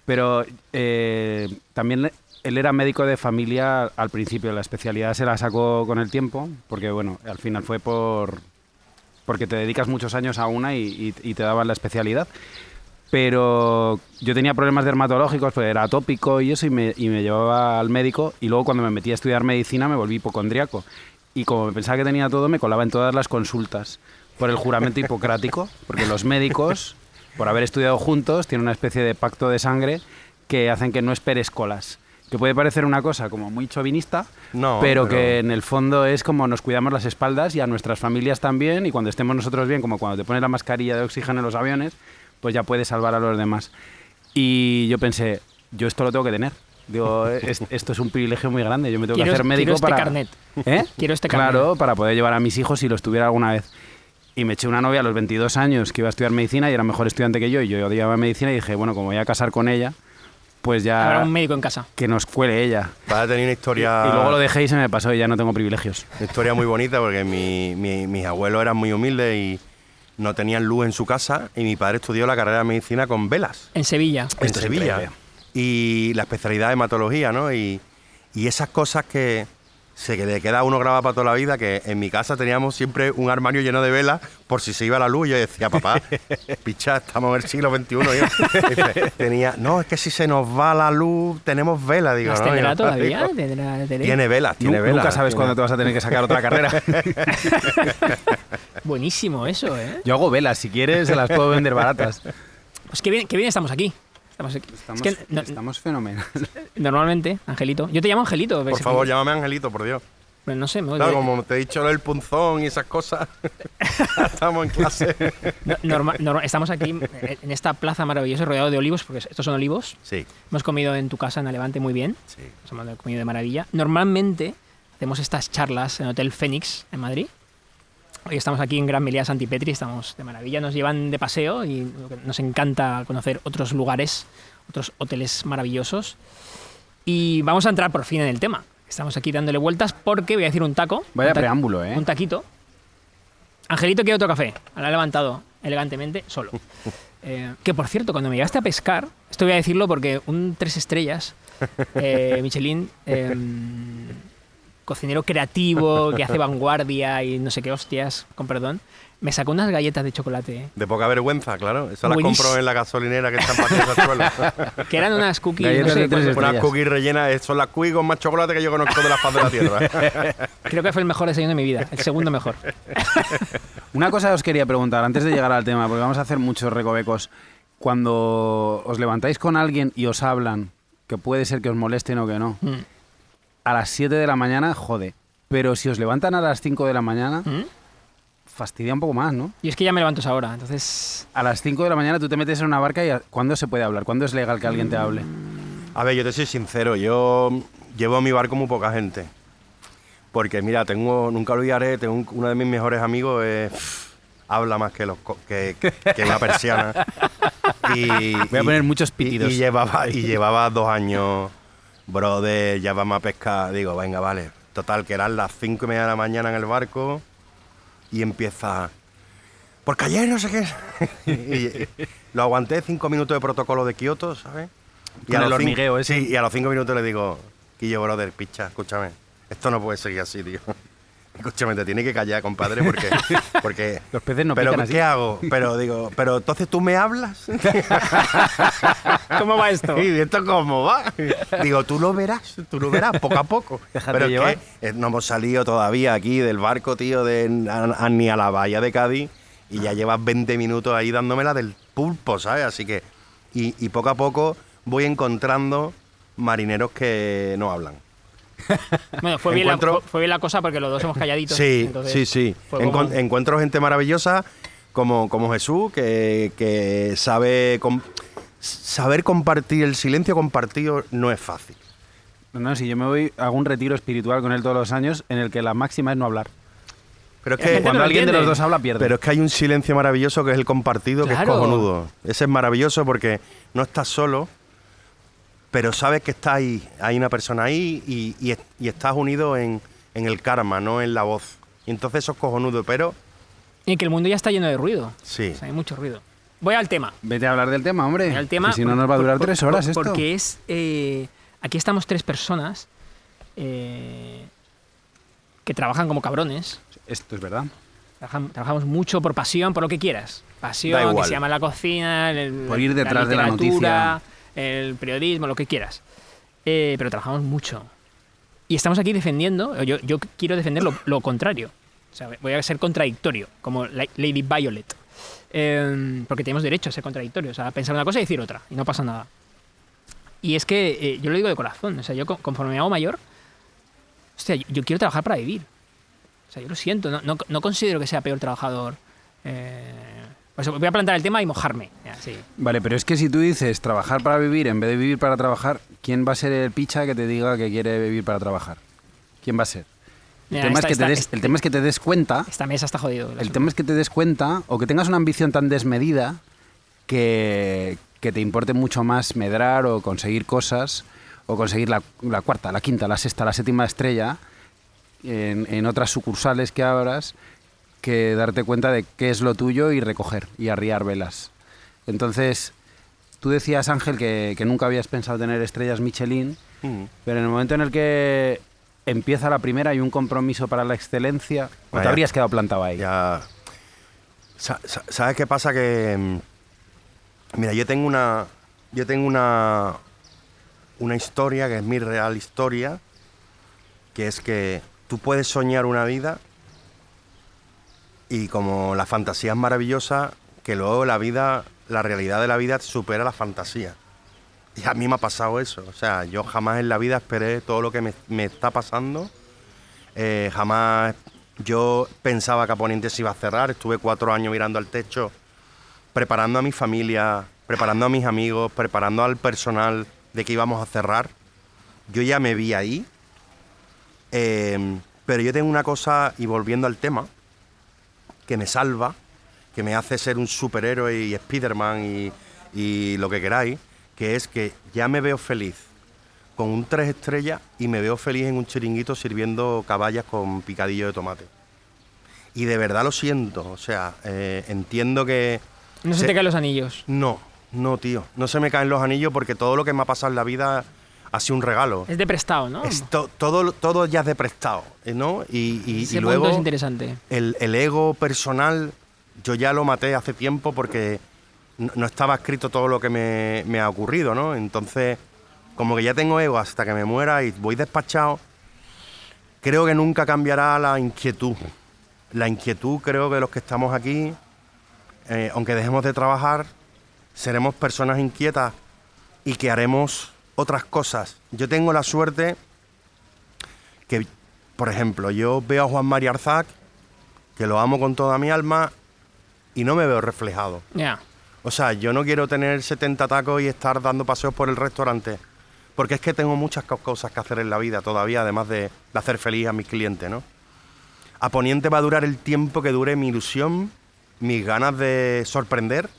[SPEAKER 3] Pero eh, también él era médico de familia al principio, la especialidad se la sacó con el tiempo, porque bueno, al final fue por porque te dedicas muchos años a una y, y- y te daban la especialidad. Pero yo tenía problemas dermatológicos, pues era atópico y eso, y me, y me llevaba al médico. Y luego cuando me metí a estudiar medicina me volví hipocondriaco. Y como pensaba que tenía todo, me colaba en todas las consultas por el juramento hipocrático, porque los médicos, por haber estudiado juntos, tienen una especie de pacto de sangre que hacen que no esperes colas. Que puede parecer una cosa como muy chauvinista,
[SPEAKER 1] No,
[SPEAKER 3] pero,
[SPEAKER 1] pero-
[SPEAKER 3] que en el fondo es como nos cuidamos las espaldas y a nuestras familias también, y cuando estemos nosotros bien, como cuando te pones la mascarilla de oxígeno en los aviones, pues ya puedes salvar a los demás. Y yo pensé, yo esto lo tengo que tener. Digo, es- esto es un privilegio muy grande, yo me tengo
[SPEAKER 2] Quiero-
[SPEAKER 3] que hacer médico
[SPEAKER 2] quiero este
[SPEAKER 3] para...
[SPEAKER 2] carnet.
[SPEAKER 3] ¿Eh?
[SPEAKER 2] Quiero este carnet.
[SPEAKER 3] Claro, para poder llevar a mis hijos si los tuviera alguna vez. Y me eché una novia a los 22 años que iba a estudiar medicina y era mejor estudiante que yo, y yo odiaba medicina y dije, bueno, como voy a casar con ella, pues ya
[SPEAKER 2] Habrá un médico en casa.
[SPEAKER 3] que nos cuele ella.
[SPEAKER 1] Vas a tener una historia...
[SPEAKER 3] Y luego lo dejé y se me pasó y ya no tengo privilegios.
[SPEAKER 1] Una historia muy bonita porque mi, mi- mis abuelos eran muy humildes y, no tenían luz en su casa y mi padre estudió la carrera de medicina con velas
[SPEAKER 2] En Sevilla.
[SPEAKER 1] en Sevilla.
[SPEAKER 3] increíble.
[SPEAKER 1] Y la especialidad de hematología, ¿no? Y, y esas cosas que se que le queda uno grabado para toda la vida, que en mi casa teníamos siempre un armario lleno de velas por si se iba la luz. Yo decía, papá, picha, estamos en el siglo XXI. Tenía, no, es que si se nos va la luz, tenemos velas. Digo,
[SPEAKER 2] ¿Las
[SPEAKER 1] no,
[SPEAKER 2] tendrá todavía?
[SPEAKER 1] digo,
[SPEAKER 2] ¿Tendrá- tendrá-
[SPEAKER 1] Tiene velas, tiene velas.
[SPEAKER 3] Nunca sabes cuándo te vas a tener que sacar otra carrera.
[SPEAKER 2] Buenísimo eso, ¿eh?
[SPEAKER 3] Yo hago velas, si quieres, se las puedo vender baratas.
[SPEAKER 2] Pues qué bien, qué bien estamos aquí. Estamos aquí.
[SPEAKER 3] Estamos,
[SPEAKER 2] es que no-
[SPEAKER 3] estamos fenomenal.
[SPEAKER 2] normalmente, Angelito. Yo te llamo Angelito.
[SPEAKER 1] Por favor, llámame Angelito, por Dios.
[SPEAKER 2] Pero no sé, me-
[SPEAKER 1] Claro, como te he dicho del punzón y esas cosas, estamos en clase.
[SPEAKER 2] no- norma- norma- estamos aquí en esta plaza maravillosa rodeado de olivos, porque estos son olivos.
[SPEAKER 1] Sí,
[SPEAKER 2] Hemos comido en tu casa en Levante muy bien.
[SPEAKER 1] sí.
[SPEAKER 2] Nos hemos comido de maravilla. Normalmente hacemos estas charlas en Hotel Fénix en Madrid. Hoy estamos aquí en Gran Melía Santipetri, estamos de maravilla, nos llevan de paseo y nos encanta conocer otros lugares, otros hoteles maravillosos. Y vamos a entrar por fin en el tema. Estamos aquí dándole vueltas porque voy a decir un taco.
[SPEAKER 3] Vaya
[SPEAKER 2] un ta-
[SPEAKER 3] preámbulo, ¿eh?
[SPEAKER 2] Un taquito. Angelito quiere otro café. Lo ha levantado elegantemente solo. Eh, que por cierto, cuando me llevaste a pescar, esto voy a decirlo porque un tres estrellas, eh, Michelin, eh, cocinero creativo, que hace vanguardia y no sé qué hostias, con perdón, me sacó unas galletas de chocolate,
[SPEAKER 1] De poca vergüenza, claro. Esas las compro en la gasolinera que están para al suelo.
[SPEAKER 2] que eran unas cookies.
[SPEAKER 3] Galletas
[SPEAKER 2] no sé
[SPEAKER 3] de tres
[SPEAKER 2] cuánto-
[SPEAKER 1] Unas cookies rellenas, eh, son las cookies con más chocolate que yo conozco de la faz de la tierra.
[SPEAKER 2] creo que fue el mejor desayuno de mi vida, el segundo mejor.
[SPEAKER 3] Una cosa os quería preguntar antes de llegar al tema, porque vamos a hacer muchos recovecos. Cuando os levantáis con alguien y os hablan, que puede ser que os molesten o que no,
[SPEAKER 2] Mm.
[SPEAKER 3] A las 7 de la mañana, jode. Pero si os levantan a las 5 de la mañana,
[SPEAKER 2] ¿Mm?
[SPEAKER 3] fastidia un poco más, ¿no?
[SPEAKER 2] Y es que ya me levanto a esa hora, entonces
[SPEAKER 3] A las 5 de la mañana tú te metes en una barca y a- ¿cuándo se puede hablar? ¿Cuándo es legal que alguien te hable?
[SPEAKER 1] A ver, yo te soy sincero, yo llevo a mi barco muy poca gente. Porque mira, tengo, nunca olvidaré, tengo un- uno de mis mejores amigos es, pff, habla más que, los, co- que, que una persiana. Y,
[SPEAKER 3] Voy a
[SPEAKER 1] y-
[SPEAKER 3] poner muchos
[SPEAKER 1] y-
[SPEAKER 3] pitidos.
[SPEAKER 1] Y, llevaba, y llevaba dos años, brother, ya vamos a pescar. Digo, venga, vale. Total, que eran las cinco y media de la mañana en el barco y empieza... Porque ayer no sé qué... y, y lo aguanté cinco minutos de protocolo de Kioto, ¿sabes?
[SPEAKER 3] Con
[SPEAKER 1] a
[SPEAKER 3] el
[SPEAKER 1] los
[SPEAKER 3] hormigueo ese.
[SPEAKER 1] Sí, y a los cinco minutos le digo, Quillo, brother, picha, escúchame. Esto no puede seguir así, tío. Escúchame, te tiene que callar, compadre, porque... porque
[SPEAKER 3] Los peces no
[SPEAKER 1] pero
[SPEAKER 3] así.
[SPEAKER 1] ¿qué hago? Pero digo, pero entonces tú me hablas.
[SPEAKER 2] ¿Cómo va esto?
[SPEAKER 1] ¿Y esto cómo va? Digo, tú lo verás, tú lo verás poco a poco.
[SPEAKER 3] Déjate
[SPEAKER 1] Pero es
[SPEAKER 3] llevar.
[SPEAKER 1] que eh, no hemos salido todavía aquí del barco, tío, de, a- a- ni a la bahía de Cádiz y ya llevas 20 minutos ahí dándomela del pulpo, ¿sabes? Así que, y, y poco a poco voy encontrando marineros que no hablan.
[SPEAKER 2] Bueno, fue bien, la,
[SPEAKER 1] Encuentro-
[SPEAKER 2] fue, fue bien la cosa porque los dos somos calladitos.
[SPEAKER 1] Sí,
[SPEAKER 2] entonces
[SPEAKER 1] sí, sí.
[SPEAKER 2] como-
[SPEAKER 1] encuentro gente maravillosa como, como Jesús, que, que sabe com- saber compartir, el silencio compartido no es fácil.
[SPEAKER 3] No, no, si yo me voy, hago un retiro espiritual con él todos los años en el que la máxima es no hablar.
[SPEAKER 1] Pero es que
[SPEAKER 3] Cuando
[SPEAKER 2] no
[SPEAKER 3] alguien de los dos habla, pierde.
[SPEAKER 1] Pero es que hay un silencio maravilloso que es el compartido, que es cojonudo. Ese es maravilloso porque no estás solo, pero sabes que está ahí, hay una persona ahí y, y es- y estás unido en, en el karma, no en la voz. Y entonces eso es cojonudo, pero
[SPEAKER 2] Y que el mundo ya está lleno de ruido.
[SPEAKER 1] sí.
[SPEAKER 2] O sea, hay mucho ruido. Voy al tema.
[SPEAKER 3] Vete a hablar del tema, hombre.
[SPEAKER 2] Al tema.
[SPEAKER 3] que si no
[SPEAKER 2] por-
[SPEAKER 3] nos va a durar
[SPEAKER 2] por-
[SPEAKER 3] tres
[SPEAKER 2] por-
[SPEAKER 3] horas esto.
[SPEAKER 2] Porque es. eh, aquí estamos tres personas eh, que trabajan como cabrones.
[SPEAKER 3] Esto es verdad.
[SPEAKER 2] Trabajan- trabajamos mucho por pasión, por lo que quieras.
[SPEAKER 1] Da
[SPEAKER 2] Pasión, que se llama la cocina, el-
[SPEAKER 3] Por ir detrás de la
[SPEAKER 2] literatura, el periodismo, lo que quieras. Eh, pero trabajamos mucho. Y estamos aquí defendiendo, yo, yo quiero defender lo, lo contrario. O sea, voy a ser contradictorio, como la- Lady Violet. Eh, porque tenemos derecho a ser contradictorios, a pensar una cosa y decir otra, y no pasa nada. Y es que eh, yo lo digo de corazón, o sea, yo co- conforme me hago mayor, hostia, yo, yo quiero trabajar para vivir. O sea, yo lo siento, no, no, no considero que sea peor trabajador. Eh, pues voy a plantear el tema y mojarme. sí.
[SPEAKER 3] Vale, pero es que si tú dices trabajar para vivir en vez de vivir para trabajar, ¿quién va a ser el picha que te diga que quiere vivir para trabajar? ¿Quién va a ser? El,
[SPEAKER 2] Mira,
[SPEAKER 3] tema,
[SPEAKER 2] esta-
[SPEAKER 3] es que te
[SPEAKER 2] esta-
[SPEAKER 3] des, el tema es que te des cuenta,
[SPEAKER 2] Esta mesa está jodido.
[SPEAKER 3] el tema es que te des cuenta o que tengas una ambición tan desmedida que, que te importe mucho más medrar o conseguir cosas o conseguir la, la cuarta, la quinta, la sexta, la séptima estrella en, en otras sucursales que abras que darte cuenta de qué es lo tuyo y recoger y arriar velas. Entonces, tú decías, Ángel, que, que nunca habías pensado tener estrellas Michelin,
[SPEAKER 1] Mm.
[SPEAKER 3] pero en el momento en el que empieza la primera y un compromiso para la excelencia, ¿o te habrías quedado plantado ahí?
[SPEAKER 1] Ya. Sa- sa- ¿Sabes qué pasa? Que. mm, Mira, yo tengo una. Yo tengo una. Una historia que es mi real historia. Que es que tú puedes soñar una vida. Y como la fantasía es maravillosa, que luego la vida. La realidad de la vida supera la fantasía. Y a mí me ha pasado eso. O sea, yo jamás en la vida esperé todo lo que me, me está pasando. Eh, jamás yo pensaba que a Poniente se iba a cerrar. Estuve cuatro años mirando al techo, preparando a mi familia, preparando a mis amigos, preparando al personal de que íbamos a cerrar. Yo ya me vi ahí. Eh, pero yo tengo una cosa, y volviendo al tema, que me salva, que me hace ser un superhéroe y Spiderman y, y lo que queráis, que es que ya me veo feliz con un tres estrellas y me veo feliz en un chiringuito sirviendo caballas con picadillo de tomate. Y de verdad lo siento, o sea, eh, entiendo que...
[SPEAKER 2] No se,
[SPEAKER 1] se-
[SPEAKER 2] te caen los anillos.
[SPEAKER 1] No, no, tío, no se me caen los anillos porque todo lo que me ha pasado en la vida ha sido un regalo.
[SPEAKER 2] Es de prestado, ¿no?
[SPEAKER 1] Es to- todo, todo ya es de prestado. ¿no? Y, y-
[SPEAKER 2] Ese
[SPEAKER 1] y
[SPEAKER 2] punto
[SPEAKER 1] luego
[SPEAKER 2] es interesante.
[SPEAKER 1] el, el ego personal, yo ya lo maté hace tiempo porque no, no estaba escrito todo lo que me, me ha ocurrido, ¿no? Entonces, como que ya tengo ego hasta que me muera y voy despachado, creo que nunca cambiará la inquietud. La inquietud creo que los que estamos aquí, eh, aunque dejemos de trabajar, seremos personas inquietas y que haremos otras cosas. Yo tengo la suerte que, por ejemplo, yo veo a Juan María Arzac, que lo amo con toda mi alma, y no me veo reflejado.
[SPEAKER 2] Ya.
[SPEAKER 1] O sea, yo no quiero tener 70 tacos y estar dando paseos por el restaurante, porque es que tengo muchas co- cosas que hacer en la vida todavía, además de, de hacer feliz a mis clientes, ¿no? A Poniente va a durar el tiempo que dure mi ilusión, mis ganas de sorprender.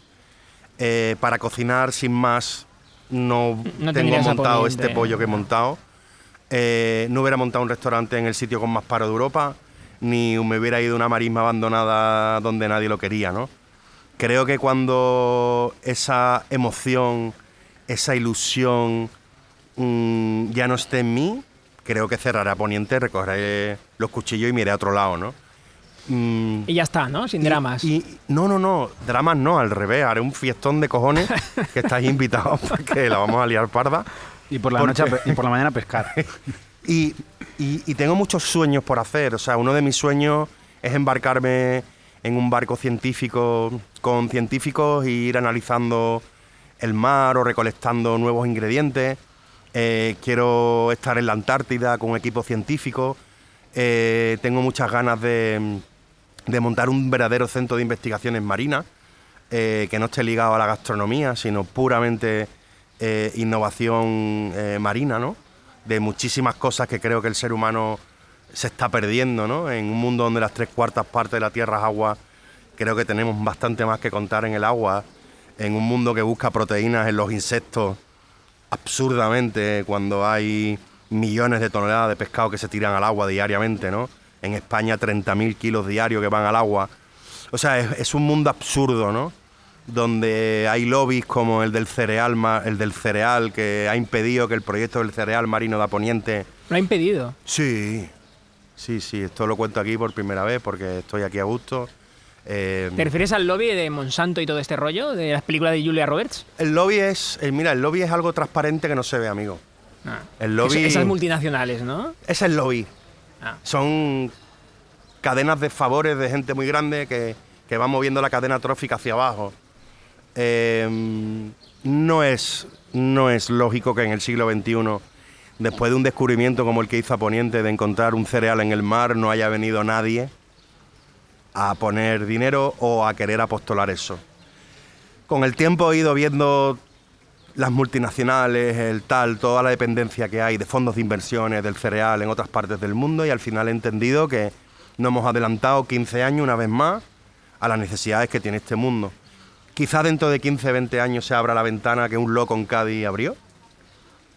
[SPEAKER 1] Eh, para cocinar sin más no,
[SPEAKER 2] No
[SPEAKER 1] tengo montado este pollo que he montado. Eh, no hubiera montado un restaurante en el sitio con más paro de Europa, ni me hubiera ido a una marisma abandonada donde nadie lo quería, ¿no? Creo que cuando esa emoción, esa ilusión mm, ya no esté en mí, creo que cerraré a Poniente, recogeré los cuchillos y me iré a otro lado, ¿no? Mm,
[SPEAKER 2] Y ya está, ¿no? Sin
[SPEAKER 1] y-
[SPEAKER 2] dramas.
[SPEAKER 1] Y, no, no, no, dramas no, al revés, haré un fiestón de cojones que estáis invitados porque la vamos a liar parda.
[SPEAKER 3] Y por la
[SPEAKER 1] ¿Por
[SPEAKER 3] noche y por la mañana a pescar.
[SPEAKER 1] Y, y- y tengo muchos sueños por hacer. O sea, uno de mis sueños es embarcarme en un barco científico con científicos e ir analizando el mar o recolectando nuevos ingredientes. Eh, quiero estar en la Antártida con un equipo científico. Eh, tengo muchas ganas de, de montar un verdadero centro de investigaciones marinas eh, que no esté ligado a la gastronomía, sino puramente eh, innovación eh, marina, ¿no? De muchísimas cosas que creo que el ser humano se está perdiendo, ¿no? En un mundo donde las tres cuartas partes de la tierra es agua, creo que tenemos bastante más que contar en el agua. En un mundo que busca proteínas en los insectos, absurdamente, cuando hay millones de toneladas de pescado que se tiran al agua diariamente, ¿no? En España 30.000 kilos diarios que van al agua. O sea, es, es un mundo absurdo, ¿no? Donde hay lobbies como el del cereal, el del cereal que ha impedido que el proyecto del cereal marino de Poniente.
[SPEAKER 2] Lo ha impedido.
[SPEAKER 1] Sí, sí, sí. Esto lo cuento aquí por primera vez porque estoy aquí a gusto. Eh,
[SPEAKER 2] ¿Te refieres al lobby de Monsanto y todo este rollo? ¿De las películas de Julia Roberts?
[SPEAKER 1] el lobby es, eh, mira, el lobby es algo transparente que no se ve, amigo.
[SPEAKER 2] Ah.
[SPEAKER 1] El lobby-
[SPEAKER 2] Es- esas multinacionales, ¿no?
[SPEAKER 1] Es el lobby.
[SPEAKER 2] Ah.
[SPEAKER 1] Son cadenas de favores de gente muy grande que, que va moviendo la cadena trófica hacia abajo. Eh, no, es, no es lógico que en el siglo XXI, después de un descubrimiento como el que hizo a Poniente de encontrar un cereal en el mar, no haya venido nadie a poner dinero o a querer apostolar eso. Con el tiempo he ido viendo las multinacionales, el tal, toda la dependencia que hay de fondos de inversiones, del cereal en otras partes del mundo y al final he entendido que nos hemos adelantado 15 años una vez más a las necesidades que tiene este mundo. Quizá dentro de 15, 20 años se abra la ventana que un loco en Cádiz abrió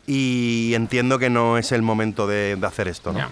[SPEAKER 1] y entiendo que no es el momento de, hacer esto. ¿no?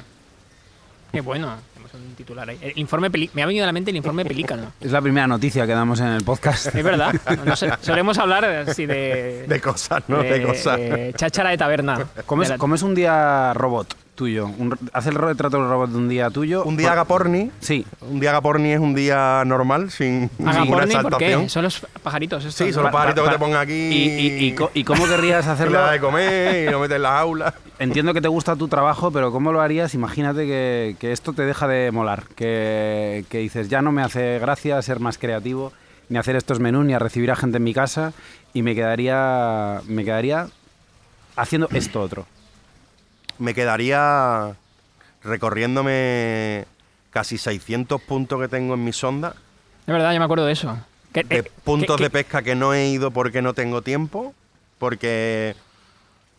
[SPEAKER 2] Qué bueno, un titular ahí. El informe peli- me ha venido a la mente el informe pelícano.
[SPEAKER 3] Es la primera noticia que damos en el podcast.
[SPEAKER 2] Es verdad. No sé, solemos hablar así de.
[SPEAKER 1] De cosas, ¿no? De, cosas.
[SPEAKER 2] de cháchara de taberna.
[SPEAKER 3] ¿Cómo es,
[SPEAKER 2] la-
[SPEAKER 3] cómo es un día robot tuyo? Un- ¿Haz el retrato del robot de un día tuyo?
[SPEAKER 1] Un día
[SPEAKER 3] Por-
[SPEAKER 1] agaporni.
[SPEAKER 3] Sí.
[SPEAKER 1] Un día agaporni es un día normal, sin ninguna
[SPEAKER 2] Agaporni, ¿por
[SPEAKER 1] exaltación.
[SPEAKER 2] qué? Son los pajaritos estos.
[SPEAKER 1] Sí, son los
[SPEAKER 3] Pa-
[SPEAKER 1] pajaritos
[SPEAKER 3] pa-
[SPEAKER 1] que te pongan aquí.
[SPEAKER 3] ¿Y, y, y y cómo querrías
[SPEAKER 1] y
[SPEAKER 3] hacerlo?
[SPEAKER 1] das de comer y lo metes en la aula.
[SPEAKER 3] Entiendo que te gusta tu trabajo, pero ¿cómo lo harías? Imagínate que, que esto te deja de molar, que, que dices, ya no me hace gracia ser más creativo, ni hacer estos menús, ni a recibir a gente en mi casa, y me quedaría, me quedaría haciendo esto otro.
[SPEAKER 1] Me quedaría recorriéndome casi 600 puntos que tengo en mi sonda.
[SPEAKER 2] Es verdad, yo me acuerdo de eso. Que-
[SPEAKER 1] de
[SPEAKER 2] eh,
[SPEAKER 1] puntos
[SPEAKER 2] que-
[SPEAKER 1] de pesca que no he ido porque no tengo tiempo, porque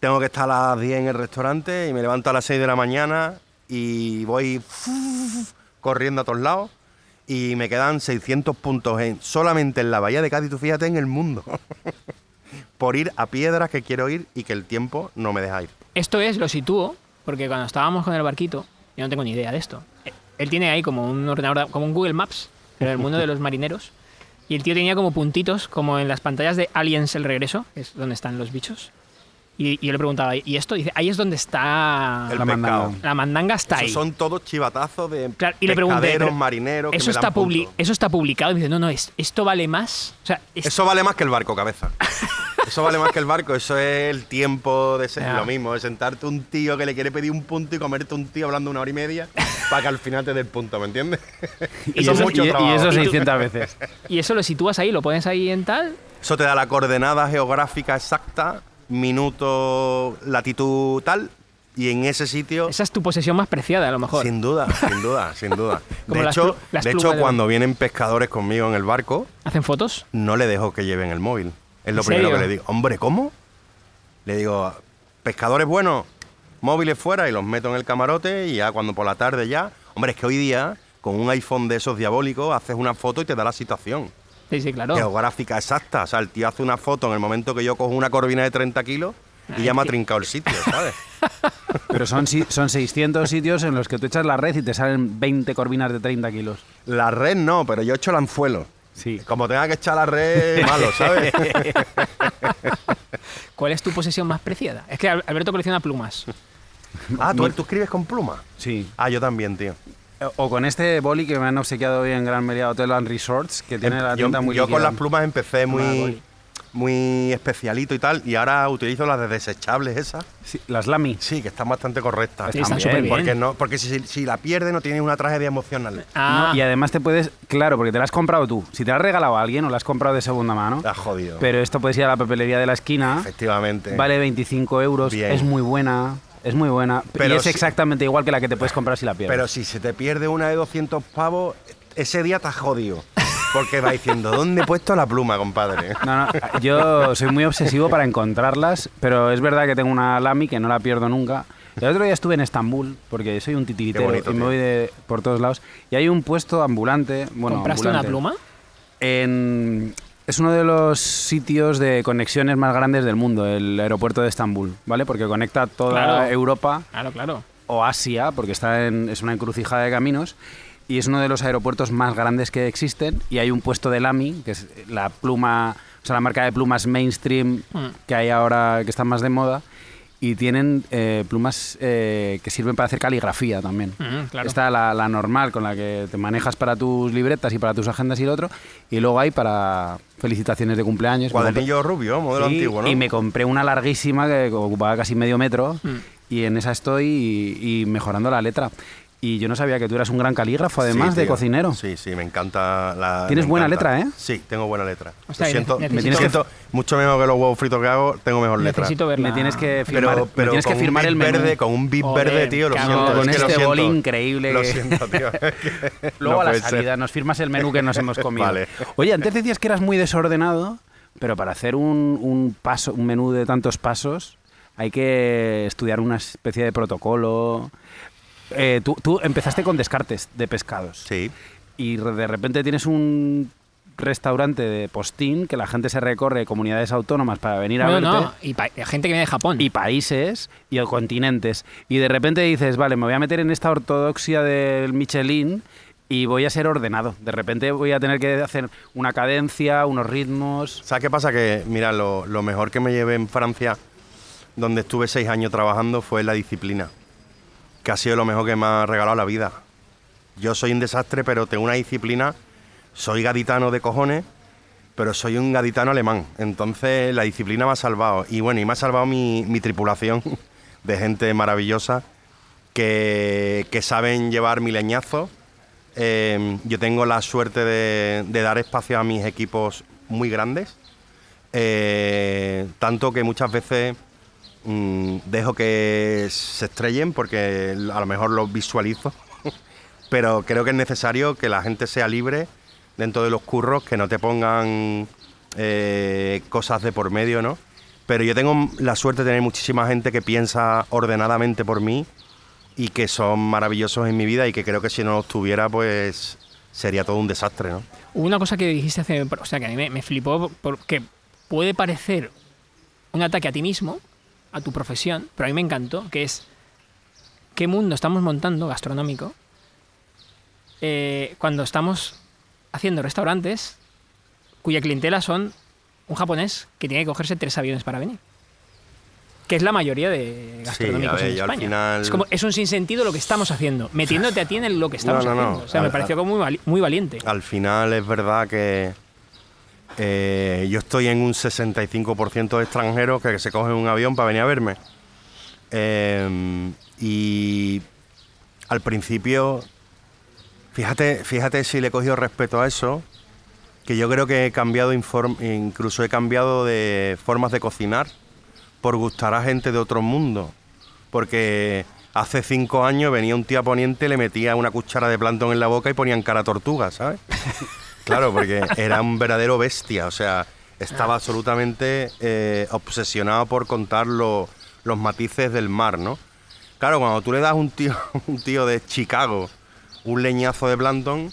[SPEAKER 1] tengo que estar a las 10 en el restaurante y me levanto a las 6 de la mañana y voy corriendo a todos lados y me quedan 600 puntos en, solamente en la bahía de Cádiz, tú fíjate en el mundo, por ir a piedras que quiero ir y que el tiempo no me deja ir.
[SPEAKER 2] Esto es, lo sitúo, porque cuando estábamos con el barquito, yo no tengo ni idea de esto. Él tiene ahí como un ordenador, como un Google Maps, pero el mundo de los marineros. Y el tío tenía como puntitos, como en las pantallas de Aliens El Regreso, que es donde están los bichos. Y, y yo le preguntaba, ¿y esto? Dice, ahí es donde está...
[SPEAKER 1] El
[SPEAKER 3] La mandanga.
[SPEAKER 2] La mandanga está ahí.
[SPEAKER 1] Son todos chivatazos de
[SPEAKER 2] Claro, y le pregunté,
[SPEAKER 1] marineros. que
[SPEAKER 2] Eso
[SPEAKER 1] me dan
[SPEAKER 2] está, publi-
[SPEAKER 1] puntos.
[SPEAKER 2] eso está publicado. Y dice, no, no, es- esto vale más. O sea, es-
[SPEAKER 1] Eso vale más que el barco, cabeza. Eso vale más que el barco. Eso es el tiempo de ser
[SPEAKER 2] Ya.
[SPEAKER 1] lo mismo, de sentarte un tío que le quiere pedir un punto y comerte un tío hablando una hora y media para que al final te dé el punto, ¿me entiendes?
[SPEAKER 3] Y
[SPEAKER 1] eso es mucho
[SPEAKER 3] y- y
[SPEAKER 1] trabajo.
[SPEAKER 3] eso
[SPEAKER 2] Y tú-
[SPEAKER 3] 600 veces.
[SPEAKER 2] y eso lo sitúas ahí, lo pones ahí en tal.
[SPEAKER 1] Eso te da la coordenada geográfica exacta, minuto, latitud tal, y en ese sitio,
[SPEAKER 2] Esa es tu posesión más preciada, a lo mejor.
[SPEAKER 1] sin duda, sin duda, sin duda.
[SPEAKER 2] Como
[SPEAKER 1] De hecho,
[SPEAKER 2] plu- las
[SPEAKER 1] de hecho
[SPEAKER 2] de-
[SPEAKER 1] cuando vienen pescadores conmigo en el barco,
[SPEAKER 2] ¿Hacen fotos?
[SPEAKER 1] no le dejo que lleven el móvil. Es lo
[SPEAKER 2] ¿En
[SPEAKER 1] primero
[SPEAKER 2] serio?
[SPEAKER 1] que le digo. Hombre, ¿cómo? Le digo, pescadores buenos, móviles fuera y los meto en el camarote y ya cuando por la tarde ya... Hombre, es que hoy día con un iPhone de esos diabólicos haces una foto y te da la situación
[SPEAKER 2] Sí, sí, claro.
[SPEAKER 1] geográfica exacta. O sea, el tío hace una foto en el momento que yo cojo una corvina de 30 kilos y
[SPEAKER 2] Ay,
[SPEAKER 1] ya me ha trincado el sitio, ¿sabes?
[SPEAKER 3] Pero son, son 600 sitios en los que tú echas la red y te salen 20 corvinas de 30 kilos.
[SPEAKER 1] La red no, pero yo echo el anzuelo.
[SPEAKER 3] Sí.
[SPEAKER 1] Como tenga que echar la red, malo, ¿sabes?
[SPEAKER 2] ¿Cuál es tu posesión más preciada? Es que Al- Alberto colecciona plumas.
[SPEAKER 1] ah, ¿tú, tú escribes con pluma.
[SPEAKER 3] Sí.
[SPEAKER 1] Ah, yo también, tío.
[SPEAKER 3] O con este boli que me han obsequiado hoy en Gran Meliá Hotel and Resorts, que tiene la
[SPEAKER 1] Em, yo
[SPEAKER 3] tinta muy
[SPEAKER 1] yo con las plumas empecé muy, muy especialito y tal, y ahora utilizo las de desechables esas.
[SPEAKER 3] Sí, las Lamy.
[SPEAKER 1] Sí, que están bastante correctas.
[SPEAKER 2] Sí, están
[SPEAKER 3] bien,
[SPEAKER 2] súper bien.
[SPEAKER 1] Porque, no, porque si, si la pierdes no tienes una tragedia emocional.
[SPEAKER 2] Ah,
[SPEAKER 3] No, y además te puedes, claro, porque te la has comprado tú. Si te la has regalado a alguien o la has comprado de segunda mano,
[SPEAKER 1] Te has jodido.
[SPEAKER 3] pero esto puedes ir a la papelería de la esquina,
[SPEAKER 1] Efectivamente.
[SPEAKER 3] vale 25 euros,
[SPEAKER 1] Bien.
[SPEAKER 3] es muy buena, es muy buena.
[SPEAKER 1] Pero
[SPEAKER 3] y es
[SPEAKER 1] si-
[SPEAKER 3] exactamente igual que la que te puedes comprar si la pierdes.
[SPEAKER 1] Pero si se te pierde una de 200 pavos, ese día te has jodido. Porque va diciendo, ¿dónde he puesto la pluma, compadre?
[SPEAKER 3] No, no, yo soy muy obsesivo para encontrarlas, pero es verdad que tengo una Lamy que no la pierdo nunca. El otro día estuve en Estambul, porque soy un titiritero
[SPEAKER 1] bonito,
[SPEAKER 3] y me
[SPEAKER 1] tío.
[SPEAKER 3] voy de, por todos lados. Y hay un puesto ambulante. Bueno,
[SPEAKER 2] ¿Compraste
[SPEAKER 3] ambulante.
[SPEAKER 2] una pluma?
[SPEAKER 3] En- es uno de los sitios de conexiones más grandes del mundo, el aeropuerto de Estambul, ¿vale? Porque conecta toda
[SPEAKER 2] Claro.
[SPEAKER 3] Europa
[SPEAKER 2] Claro, claro.
[SPEAKER 3] o Asia, porque está en, es una encrucijada de caminos, y es uno de los aeropuertos más grandes que existen, y hay un puesto de Lamy, que es la pluma, o sea, la marca de plumas mainstream
[SPEAKER 2] Mm.
[SPEAKER 3] que hay ahora, que están más de moda, y tienen eh, plumas eh, que sirven para hacer caligrafía también.
[SPEAKER 2] Mm, claro.
[SPEAKER 3] Está la, la normal, con la que te manejas para tus libretas y para tus agendas y el otro, y luego hay para felicitaciones de cumpleaños. Compré-
[SPEAKER 1] Cuadernillo rubio, modelo
[SPEAKER 3] Sí,
[SPEAKER 1] antiguo, ¿no?
[SPEAKER 3] Y me compré una larguísima que ocupaba casi medio metro
[SPEAKER 2] Mm.
[SPEAKER 3] y en esa estoy y, y mejorando la letra. Y yo no sabía que tú eras un gran calígrafo, además
[SPEAKER 1] Sí,
[SPEAKER 3] de cocinero.
[SPEAKER 1] Sí, sí, me encanta la.
[SPEAKER 3] Tienes buena
[SPEAKER 1] encanta.
[SPEAKER 3] letra, ¿eh?
[SPEAKER 1] Sí, tengo buena letra. Lo siento,
[SPEAKER 2] me tienes
[SPEAKER 3] que-
[SPEAKER 1] mucho menos que los huevos fritos que hago, tengo mejor letra.
[SPEAKER 2] Necesito verla.
[SPEAKER 3] Me tienes que firmar,
[SPEAKER 1] Pero,
[SPEAKER 3] me
[SPEAKER 1] pero
[SPEAKER 3] tienes que firmar
[SPEAKER 1] un
[SPEAKER 3] el menú.
[SPEAKER 1] verde, con un bit
[SPEAKER 2] Joder,
[SPEAKER 1] verde, tío, lo siento.
[SPEAKER 3] Con
[SPEAKER 1] es que lo
[SPEAKER 3] este
[SPEAKER 1] siento.
[SPEAKER 3] boli increíble
[SPEAKER 1] Lo siento, tío.
[SPEAKER 3] Luego
[SPEAKER 1] No
[SPEAKER 3] a la
[SPEAKER 1] ser.
[SPEAKER 3] salida nos firmas el menú que nos hemos comido.
[SPEAKER 1] Vale.
[SPEAKER 3] Oye, antes decías que eras muy desordenado, pero para hacer un, un paso, un menú de tantos pasos, hay que estudiar una especie de protocolo. Eh, tú, tú empezaste con descartes de pescados
[SPEAKER 1] Sí.
[SPEAKER 3] y de repente tienes un restaurante de postín que la gente se recorre comunidades autónomas para venir a
[SPEAKER 2] No,
[SPEAKER 3] verte.
[SPEAKER 2] no, y gente que viene de Japón.
[SPEAKER 3] y países y continentes. Y de repente dices, vale, me voy a meter en esta ortodoxia del Michelin y voy a ser ordenado. De repente voy a tener que hacer una cadencia, unos ritmos.
[SPEAKER 1] ¿Sabes qué pasa? Que, mira, lo, lo mejor que me llevé en Francia, donde estuve seis años trabajando, fue la disciplina. Que ha sido lo mejor que me ha regalado la vida. Yo soy un desastre, pero tengo una disciplina. Soy gaditano de cojones, pero soy un gaditano alemán. Entonces la disciplina me ha salvado. Y bueno, y me ha salvado mi, mi tripulación de gente maravillosa que, que saben llevar mi leñazo. Eh, yo tengo la suerte de, de dar espacio a mis equipos muy grandes. Eh, tanto que muchas veces mm, dejo que se estrellen porque a lo mejor los visualizo. Pero creo que es necesario que la gente sea libre dentro de los curros, que no te pongan eh, cosas de por medio, ¿no? Pero yo tengo la suerte de tener muchísima gente que piensa ordenadamente por mí y que son maravillosos en mi vida y que creo que si no los tuviera, pues sería todo un desastre, ¿no?
[SPEAKER 2] Una cosa que dijiste hace. O sea, que a mí me flipó porque puede parecer un ataque a ti mismo, a tu profesión, pero a mí me encantó, que es. ¿Qué mundo estamos montando gastronómico eh, cuando estamos haciendo restaurantes cuya clientela son un japonés que tiene que cogerse tres aviones para venir? Que es la mayoría de gastronómicos
[SPEAKER 1] ver,
[SPEAKER 2] en
[SPEAKER 1] al
[SPEAKER 2] España.
[SPEAKER 1] final-
[SPEAKER 2] Es, como, es un sinsentido lo que estamos haciendo, metiéndote a ti en lo que estamos
[SPEAKER 1] No, no, no.
[SPEAKER 2] haciendo. O sea, me pareció como muy, muy valiente.
[SPEAKER 1] Al final es verdad que eh, yo estoy en un 65% de extranjeros que se cogen un avión para venir a verme. Eh, y al principio, fíjate, fíjate si le he cogido respeto a eso, que yo creo que he cambiado, incluso he cambiado de formas de cocinar por gustar a gente de otro mundo. Porque hace cinco años venía un tío a Poniente, le metía una cuchara de plantón en la boca y ponían cara tortuga, ¿sabes? Claro, porque era un verdadero bestia, o sea, estaba absolutamente eh, obsesionado por contar lo- los matices del mar, ¿no? Claro, cuando tú le das a un tío, un tío de Chicago un leñazo de plantón,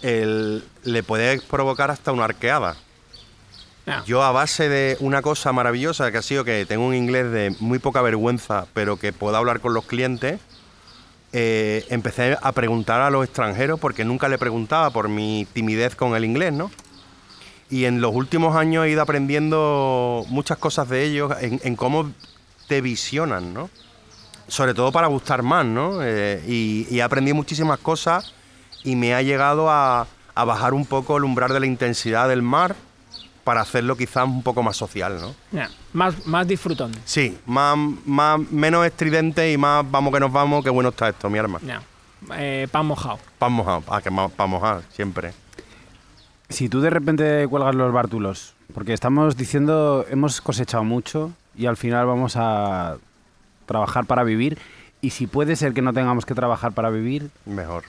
[SPEAKER 1] el- le puede provocar hasta una arqueada.
[SPEAKER 2] Ah.
[SPEAKER 1] Yo a base de una cosa maravillosa que ha sido que tengo un inglés de muy poca vergüenza, pero que puedo hablar con los clientes, eh, empecé a preguntar a los extranjeros porque nunca le preguntaba por mi timidez con el inglés, ¿no? Y en los últimos años he ido aprendiendo muchas cosas de ellos, en, en cómo te visionan, ¿no? Sobre todo para gustar más, ¿no? Eh, y, y he aprendido muchísimas cosas y me ha llegado a bajar un poco el umbral de la intensidad del mar para hacerlo quizás un poco más social, ¿no?
[SPEAKER 2] Ya, Más, más disfrutón.
[SPEAKER 1] Sí, más, más, menos estridente y más vamos que nos vamos, qué bueno está esto, mi arma.
[SPEAKER 2] Ya. Eh, pan mojado.
[SPEAKER 1] Pan mojado, ah, que pan mojado, siempre.
[SPEAKER 3] Si tú de repente cuelgas los bártulos, porque estamos diciendo, hemos cosechado mucho y al final vamos a trabajar para vivir. Y si puede ser que no tengamos que trabajar para vivir,
[SPEAKER 1] Mejor.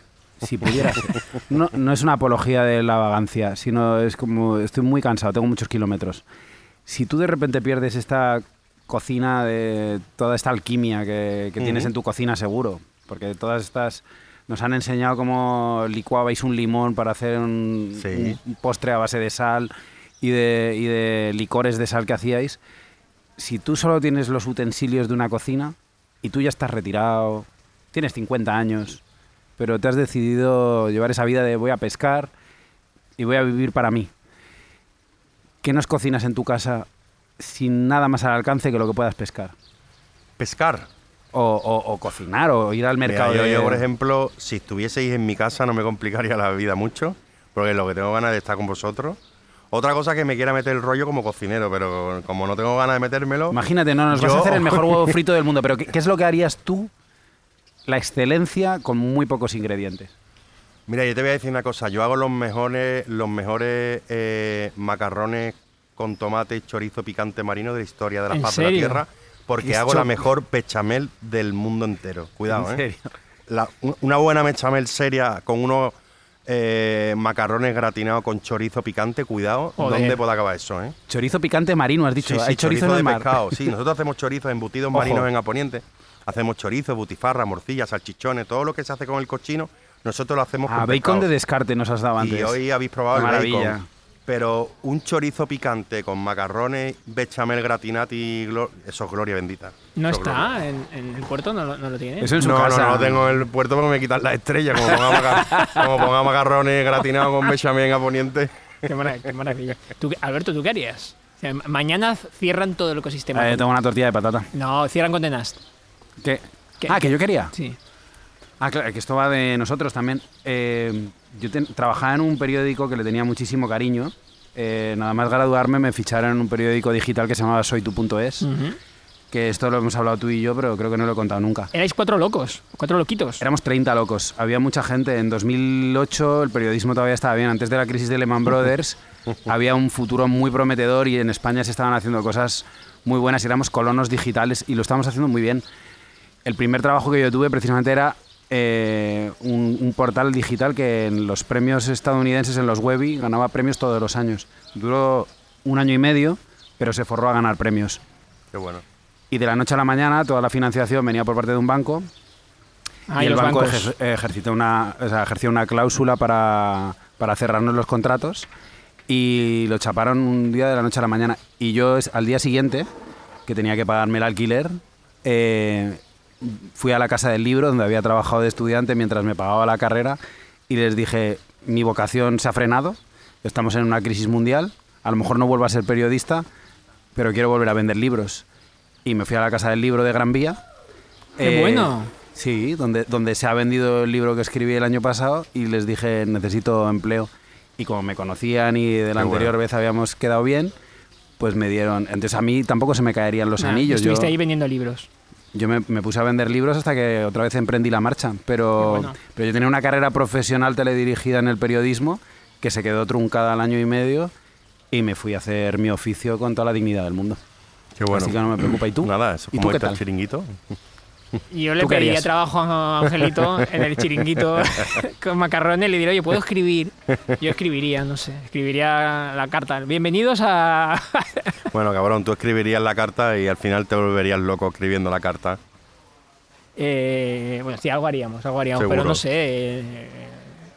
[SPEAKER 3] Si pudiera ser. No, no es una apología de la vagancia, sino es como estoy muy cansado, tengo muchos kilómetros. Si tú de repente pierdes esta cocina de toda esta alquimia que, que tienes en tu cocina seguro, porque todas estas nos han enseñado cómo licuabais un limón para hacer un,
[SPEAKER 1] Sí.
[SPEAKER 3] un postre a base de sal y de, y de licores de sal que hacíais. Si tú solo tienes los utensilios de una cocina y tú ya estás retirado, tienes 50 años, pero te has decidido llevar esa vida de voy a pescar y voy a vivir para mí. ¿Qué nos cocinas en tu casa sin nada más al alcance que lo que puedas pescar?
[SPEAKER 1] Pescar.
[SPEAKER 3] O, o- o cocinar, o ir al
[SPEAKER 1] Mira,
[SPEAKER 3] mercado.
[SPEAKER 1] yo,
[SPEAKER 3] de-
[SPEAKER 1] yo, por ejemplo, si estuvieseis en mi casa no me complicaría la vida mucho, porque lo que tengo ganas de estar con vosotros. Otra cosa que me quiera meter el rollo como cocinero, pero como no tengo ganas de metérmelo...
[SPEAKER 3] Imagínate, no, nos vas a hacer el mejor huevo frito del mundo, pero ¿qué, qué es lo que harías tú? La excelencia con muy pocos ingredientes.
[SPEAKER 1] Mira, yo te voy a decir una cosa. Yo hago los mejores, los mejores eh, macarrones con tomate y chorizo picante marino de la historia de la
[SPEAKER 2] ¿En
[SPEAKER 1] faz de la tierra, porque hago la mejor bechamel del mundo entero. Cuidado,
[SPEAKER 3] ¿En
[SPEAKER 1] ¿eh? La- un- una buena bechamel seria con unos eh, macarrones gratinados con chorizo picante, cuidado,
[SPEAKER 2] Joder.
[SPEAKER 1] ¿dónde puede acabar eso, eh?
[SPEAKER 3] Chorizo picante marino, has dicho.
[SPEAKER 1] Sí, sí,
[SPEAKER 3] Hay chorizo,
[SPEAKER 1] de
[SPEAKER 3] mar.
[SPEAKER 1] pescado. Sí, nosotros hacemos chorizos embutidos
[SPEAKER 3] Ojo.
[SPEAKER 1] marinos en Aponiente. Hacemos chorizo, butifarra, morcilla, salchichones, todo lo que se hace con el cochino, Nosotros lo hacemos
[SPEAKER 3] Ah,
[SPEAKER 1] con
[SPEAKER 3] bacon de descarte nos has dado antes.
[SPEAKER 1] Y hoy habéis probado
[SPEAKER 3] Qué
[SPEAKER 1] el
[SPEAKER 3] maravilla.
[SPEAKER 1] bacon. Pero un chorizo picante con macarrones, bechamel gratinati, eso es gloria bendita.
[SPEAKER 2] No
[SPEAKER 1] Eso
[SPEAKER 2] está en, en el puerto, no lo, no lo tiene.
[SPEAKER 3] Eso en su
[SPEAKER 1] no,
[SPEAKER 3] casa.
[SPEAKER 1] no, no lo tengo en el puerto porque me quitan las estrellas. Como ponga, maca- como ponga macarrones gratinados con bechamel a poniente.
[SPEAKER 2] Qué, mara- qué maravilla. Tú Alberto, ¿tú qué harías? O sea, ma- mañana cierran todo el ecosistema.
[SPEAKER 3] Eh, tengo una tortilla de patata.
[SPEAKER 2] No, cierran con The Nast.
[SPEAKER 3] ¿Qué?
[SPEAKER 2] ¿Qué-
[SPEAKER 3] ah, que yo quería.
[SPEAKER 2] Sí.
[SPEAKER 3] Ah, claro, que esto va de nosotros también. Eh, yo trabajaba en un periódico que le tenía muchísimo cariño. Eh, nada más graduarme me ficharon en un periódico digital que se llamaba soytu.es,
[SPEAKER 2] Ujú.
[SPEAKER 3] que esto lo hemos hablado tú y yo, pero creo que no lo he contado nunca.
[SPEAKER 2] Erais cuatro locos, cuatro loquitos.
[SPEAKER 3] Éramos 30 locos, había mucha gente. En 2008 el periodismo todavía estaba bien. Antes de la crisis de Lehman Brothers había un futuro muy prometedor y en España se estaban haciendo cosas muy buenas éramos colonos digitales y lo estábamos haciendo muy bien. El primer trabajo que yo tuve precisamente era eh, un, un portal digital que en los premios estadounidenses, en los Webby, ganaba premios todos los años. Duró un año y medio, pero se forró a ganar premios.
[SPEAKER 1] Qué bueno.
[SPEAKER 3] Y de la noche a la mañana toda la financiación venía por parte de un banco
[SPEAKER 2] Ah,
[SPEAKER 3] y el banco ejer- una, o sea, ejerció una cláusula para, para cerrarnos los contratos y lo chaparon un día de la noche a la mañana. Y yo al día siguiente, que tenía que pagarme el alquiler, eh, fui a la casa del libro donde había trabajado de estudiante mientras me pagaba la carrera y les dije, mi vocación se ha frenado, estamos en una crisis mundial, a lo mejor no vuelvo a ser periodista, pero quiero volver a vender libros. Y me fui a la casa del libro de Gran Vía.
[SPEAKER 2] ¡Qué bueno!
[SPEAKER 3] Sí, donde, donde se ha vendido el libro que escribí el año pasado y les dije necesito empleo. Y como me conocían y de la
[SPEAKER 1] Qué
[SPEAKER 3] anterior
[SPEAKER 1] bueno.
[SPEAKER 3] vez habíamos quedado bien, pues me dieron... Entonces a mí tampoco se me caerían los
[SPEAKER 2] Nah,
[SPEAKER 3] anillos. Yo,
[SPEAKER 2] Estuviste ahí vendiendo libros.
[SPEAKER 3] Yo me, me puse a vender libros hasta que otra vez emprendí la marcha. Pero,
[SPEAKER 2] bueno.
[SPEAKER 3] pero yo tenía una carrera profesional teledirigida en el periodismo que se quedó truncada al año y medio y me fui a hacer mi oficio con toda la dignidad del mundo.
[SPEAKER 1] Qué bueno.
[SPEAKER 3] Así que no me preocupa. ¿Y tú?
[SPEAKER 1] Nada, eso
[SPEAKER 3] ¿Y
[SPEAKER 1] como
[SPEAKER 3] tú qué tal?
[SPEAKER 1] chiringuito.
[SPEAKER 2] Y yo le
[SPEAKER 3] ¿Tú qué
[SPEAKER 2] pediría
[SPEAKER 3] harías?
[SPEAKER 2] trabajo a Angelito en el chiringuito con macarrones y le diría, oye, ¿puedo escribir? Yo escribiría, no sé, escribiría la carta. Bienvenidos a...
[SPEAKER 1] Bueno, cabrón, tú escribirías la carta y al final te volverías loco escribiendo la carta.
[SPEAKER 2] Eh, bueno, sí, algo haríamos, algo haríamos, pero no sé. eh,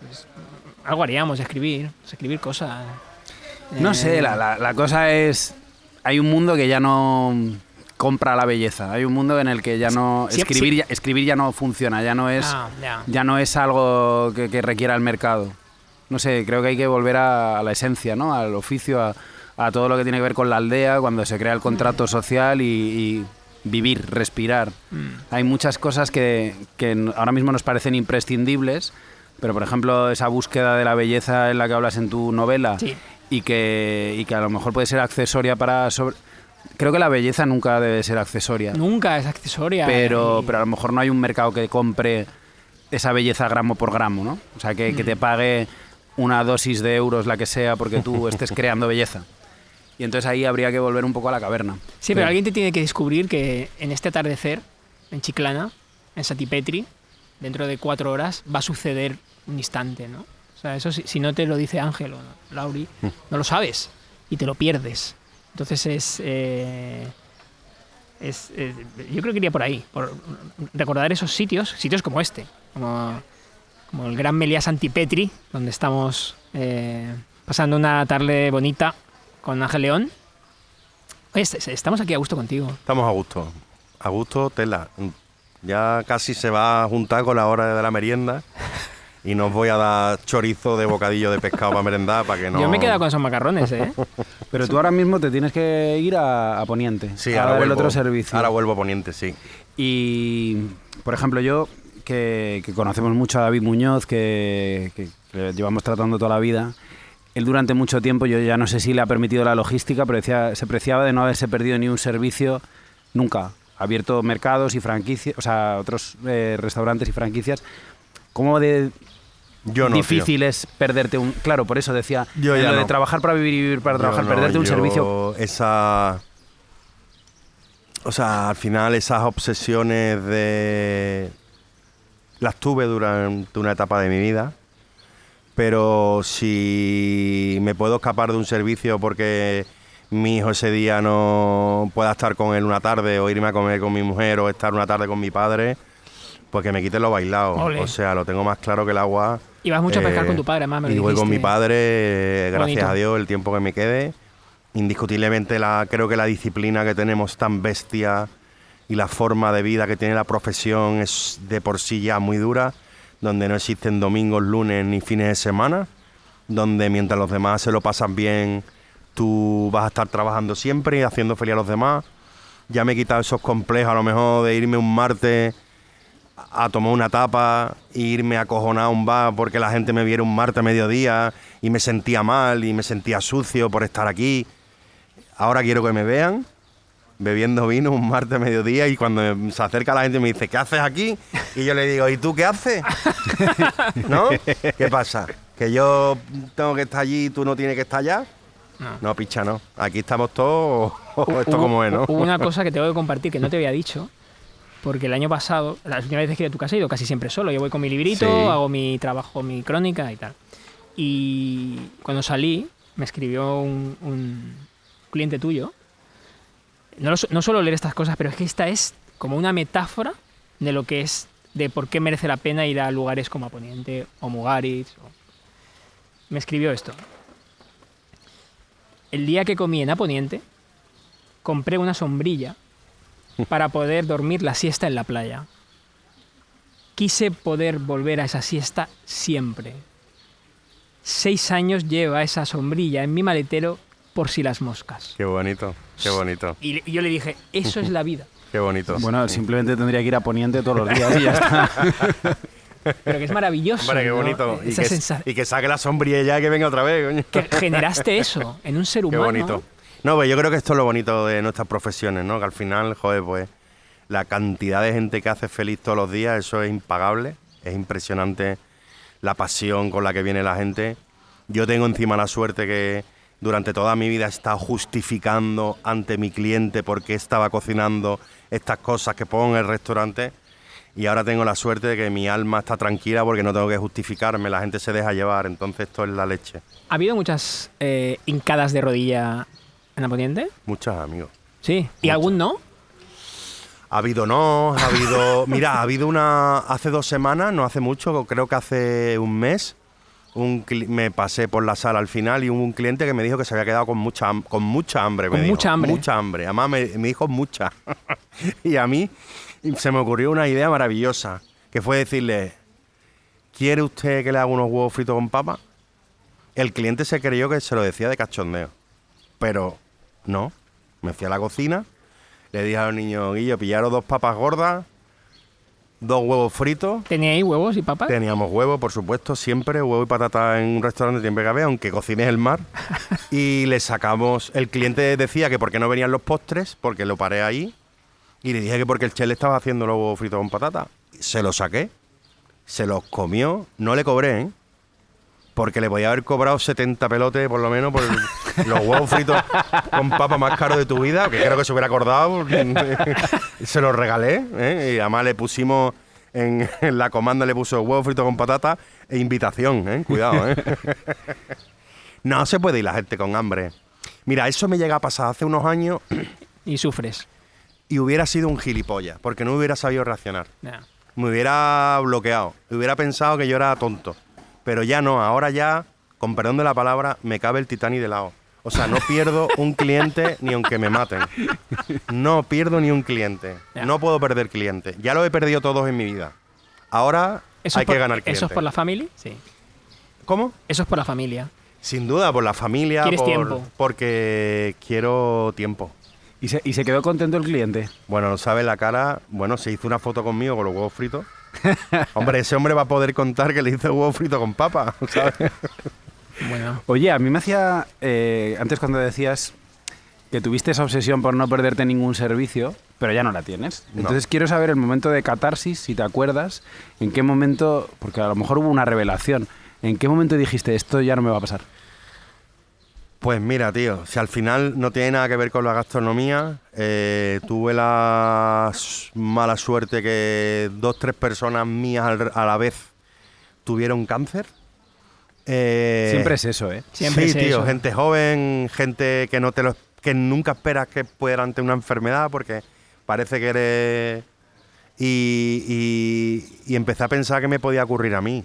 [SPEAKER 2] pues, algo haríamos, escribir, escribir cosas.
[SPEAKER 3] No
[SPEAKER 2] Eh,
[SPEAKER 3] sé, la, la- la cosa es. Hay un mundo que ya no compra la belleza. Hay un mundo en el que ya no. Escribir,
[SPEAKER 2] sí.
[SPEAKER 3] ya, escribir ya no funciona, ya no es,
[SPEAKER 2] Ah, ya.
[SPEAKER 3] ya no es algo que, que requiera el mercado. No sé, creo que hay que volver a, a la esencia, ¿no? Al oficio, a, a todo lo que tiene que ver con la aldea, cuando se crea el contrato social y, y vivir, respirar.
[SPEAKER 2] Mm.
[SPEAKER 3] Hay muchas cosas que, que ahora mismo nos parecen imprescindibles, pero por ejemplo esa búsqueda de la belleza en la que hablas en tu novela
[SPEAKER 2] Sí.
[SPEAKER 3] y, que, y que a lo mejor puede ser accesoria para... sobre- Creo que la belleza nunca debe ser accesoria,
[SPEAKER 2] Nunca es accesoria.
[SPEAKER 3] pero,
[SPEAKER 2] y-
[SPEAKER 3] pero a lo mejor no hay un mercado que compre esa belleza gramo por gramo, ¿no? O sea, que, que
[SPEAKER 2] Mm.
[SPEAKER 3] te pague una dosis de euros, la que sea, porque tú estés creando belleza. Y entonces ahí habría que volver un poco a la caverna.
[SPEAKER 2] Sí, pero alguien te tiene que descubrir que en este atardecer, en Chiclana, en Satipetri, dentro de cuatro horas, va a suceder un instante, ¿no? O sea, eso si, si no te lo dice Ángel o Lauri, no lo sabes y te lo pierdes. Entonces es... eh, es, eh, yo creo que iría por ahí, por recordar esos sitios, sitios como este, como, el Gran Meliá Santipetri, donde estamos eh, pasando una tarde bonita con Ángel León. Oye, est- estamos aquí a gusto contigo.
[SPEAKER 1] Estamos a gusto. A gusto, tela. Ya casi se va a juntar con la hora de la merienda y nos voy a dar chorizo de bocadillo de pescado para merendar para que no...
[SPEAKER 2] Yo me he quedado con esos macarrones, ¿eh?
[SPEAKER 3] Pero tú ahora mismo te tienes que ir a, a Poniente,
[SPEAKER 1] Sí,
[SPEAKER 3] a
[SPEAKER 1] ahora
[SPEAKER 3] dar el
[SPEAKER 1] vuelvo,
[SPEAKER 3] otro servicio.
[SPEAKER 1] Ahora vuelvo a Poniente, sí.
[SPEAKER 3] Y, por ejemplo, yo, que, que conocemos mucho a David Muñoz, que, que- que llevamos tratando toda la vida, él durante mucho tiempo, yo ya no sé si le ha permitido la logística, pero decía, se preciaba de no haberse perdido ni un servicio nunca. Ha abierto mercados y franquicias, o sea, otros eh, restaurantes y franquicias. ¿Cómo de
[SPEAKER 1] Yo no, tío.
[SPEAKER 3] difícil es perderte un... Claro, por eso decía,
[SPEAKER 1] Yo
[SPEAKER 3] en
[SPEAKER 1] ya
[SPEAKER 3] lo de trabajar para vivir y vivir para
[SPEAKER 1] Yo
[SPEAKER 3] trabajar,
[SPEAKER 1] no,
[SPEAKER 3] perderte un
[SPEAKER 1] yo
[SPEAKER 3] servicio...
[SPEAKER 1] Esa. O sea, al final esas obsesiones de. Las tuve durante una etapa de mi vida. Pero si me puedo escapar de un servicio porque mi hijo ese día no pueda estar con él una tarde o irme a comer con mi mujer o estar una tarde con mi padre, Pues que me quiten lo bailado. O sea, lo tengo más claro que el agua.
[SPEAKER 2] Y vas mucho a pescar
[SPEAKER 1] Eh,
[SPEAKER 2] con tu padre, además me lo
[SPEAKER 1] Y voy con mi padre, eh, gracias
[SPEAKER 2] Bonito.
[SPEAKER 1] a Dios, el tiempo que me quede. Indiscutiblemente la, creo que la disciplina que tenemos tan bestia y la forma de vida que tiene la profesión es de por sí ya muy dura, donde no existen domingos, lunes ni fines de semana, donde mientras los demás se lo pasan bien, tú vas a estar trabajando siempre y haciendo feliz a los demás. Ya me he quitado esos complejos a lo mejor de irme un martes a tomar una tapa e irme acojonado a un bar porque la gente me viera un martes a mediodía y me sentía mal y me sentía sucio por estar aquí. Ahora quiero que me vean bebiendo vino un martes a mediodía y cuando se acerca la gente me dice, ¿qué haces aquí? Y yo le digo, ¿y tú qué haces? ¿No? ¿Qué pasa? ¿Que yo tengo que estar allí y tú no tienes que estar allá?
[SPEAKER 2] No.
[SPEAKER 1] No, picha, no. Aquí estamos todos, esto
[SPEAKER 2] Hubo-
[SPEAKER 1] como es, ¿no?
[SPEAKER 2] Hubo una cosa que tengo que compartir que no te había dicho, porque el año pasado, las últimas veces que he ido a tu casa he ido casi siempre solo. Yo voy con mi librito,
[SPEAKER 1] Sí.
[SPEAKER 2] hago mi trabajo, mi crónica y tal. Y cuando salí, me escribió un, un cliente tuyo. No, lo no suelo leer estas cosas, pero es que esta es como una metáfora de lo que es, de por qué merece la pena ir a lugares como Aponiente o Mugaritz. o- Me escribió esto. El día que comí en Aponiente, compré una sombrilla para poder dormir la siesta en la playa. Quise poder volver a esa siesta siempre. Seis años lleva esa sombrilla en mi maletero por si las moscas.
[SPEAKER 1] Qué bonito, qué bonito,
[SPEAKER 2] Y yo le dije, eso es la vida.
[SPEAKER 1] qué bonito.
[SPEAKER 3] Bueno, simplemente tendría que ir a Poniente todos los días y ya está.
[SPEAKER 2] Pero que es maravilloso.
[SPEAKER 1] Hombre, qué
[SPEAKER 2] ¿no?
[SPEAKER 1] bonito. Y
[SPEAKER 2] Esa
[SPEAKER 1] que,
[SPEAKER 2] sensa-
[SPEAKER 1] y que saque la sombrilla ya y que venga otra vez, coño.
[SPEAKER 2] que generaste eso en un ser
[SPEAKER 1] Qué
[SPEAKER 2] humano.
[SPEAKER 1] bonito. No, pues yo creo que esto es lo bonito de nuestras profesiones, ¿no? Que al final, joder, pues la cantidad de gente que hace feliz todos los días, eso es impagable. Es impresionante la pasión con la que viene la gente. Yo tengo encima la suerte que durante toda mi vida he estado justificando ante mi cliente por qué estaba cocinando estas cosas que pongo en el restaurante. Y ahora tengo la suerte de que mi alma está tranquila porque no tengo que justificarme, la gente se deja llevar, entonces esto es la leche.
[SPEAKER 2] ¿Ha habido muchas eh, hincadas de rodilla en la poniente?
[SPEAKER 1] Muchos amigos.
[SPEAKER 2] Sí. ¿Y
[SPEAKER 1] Muchas.
[SPEAKER 2] algún no?
[SPEAKER 1] Ha habido no, ha habido. Mira, ha habido una. Hace dos semanas, no hace mucho, creo que hace un mes. Un, me pasé por la sala al final y hubo un cliente que me dijo que se había quedado con mucha, con mucha hambre. me
[SPEAKER 2] Con
[SPEAKER 1] dijo.
[SPEAKER 2] mucha hambre.
[SPEAKER 1] Mucha hambre. Además, me, me dijo mucha. y a mí se me ocurrió una idea maravillosa, que fue decirle: ¿Quiere usted que le haga unos huevos fritos con papa? El cliente se creyó que se lo decía de cachondeo. Pero no. Me fui a la cocina, le dije a los niños, Guillo, pillaron dos papas gordas, dos huevos fritos.
[SPEAKER 2] ¿Tenía ahí huevos y papas?
[SPEAKER 1] Teníamos huevo, por supuesto, siempre, huevo y patata en un restaurante siempre que había, aunque cocines el mar. y le sacamos, el cliente decía que por qué no venían los postres, porque lo paré ahí. Y le dije que porque el chef le estaba haciendo los huevos fritos con patata. Se los saqué, se los comió, no le cobré, ¿eh? Porque le podía haber cobrado 70 pelotes, por lo menos, por el- los huevos fritos con papa más caros de tu vida, que creo que se hubiera acordado. se los regalé, ¿eh? Y además le pusimos en, en la comanda, le puso huevos fritos con patata e invitación, ¿eh? Cuidado, ¿eh? no se puede ir la gente con hambre. Mira, eso me llega a pasar hace unos años
[SPEAKER 2] Y sufres.
[SPEAKER 1] y hubiera sido un gilipollas, porque no hubiera sabido reaccionar me hubiera bloqueado, hubiera pensado que yo era tonto. Pero ya no, ahora ya, con perdón de la palabra, me cabe el Titanic de lado. O sea, no pierdo un cliente ni aunque me maten. No pierdo ni un cliente. No puedo perder clientes. Ya lo he perdido todos en mi vida. Ahora
[SPEAKER 2] ¿Eso
[SPEAKER 1] hay
[SPEAKER 2] por,
[SPEAKER 1] que ganar clientes.
[SPEAKER 2] ¿Eso es por la familia? Sí.
[SPEAKER 1] ¿Cómo?
[SPEAKER 2] Eso es por la familia.
[SPEAKER 1] Sin duda, por la familia.
[SPEAKER 2] ¿Quieres
[SPEAKER 1] por-
[SPEAKER 2] tiempo?
[SPEAKER 1] Porque quiero tiempo.
[SPEAKER 3] ¿Y se, y se quedó contento el cliente.
[SPEAKER 1] Bueno, no sabes la cara. Bueno, se hizo una foto conmigo con los huevos fritos. Hombre, ese hombre va a poder contar que le hice huevos fritos con papa, ¿sabes?
[SPEAKER 2] Bueno.
[SPEAKER 3] Oye, a mí me hacía, eh, antes cuando decías que tuviste esa obsesión por no perderte ningún servicio, pero ya no la tienes.
[SPEAKER 1] No.
[SPEAKER 3] Entonces quiero saber el momento de catarsis, si te acuerdas, en qué momento, porque a lo mejor hubo una revelación, en qué momento dijiste esto ya no me va a pasar.
[SPEAKER 1] Pues mira, tío, si al final no tiene nada que ver con la gastronomía, eh, tuve la mala suerte que dos, tres personas mías al- a la vez tuvieron cáncer. Eh,
[SPEAKER 3] Siempre es eso, ¿eh?
[SPEAKER 2] Siempre
[SPEAKER 1] sí,
[SPEAKER 2] es
[SPEAKER 1] tío,
[SPEAKER 2] eso.
[SPEAKER 1] gente joven, gente que no te lo, que nunca esperas que pueda ante una enfermedad porque parece que eres Y, y- y empecé a pensar que me podía ocurrir a mí.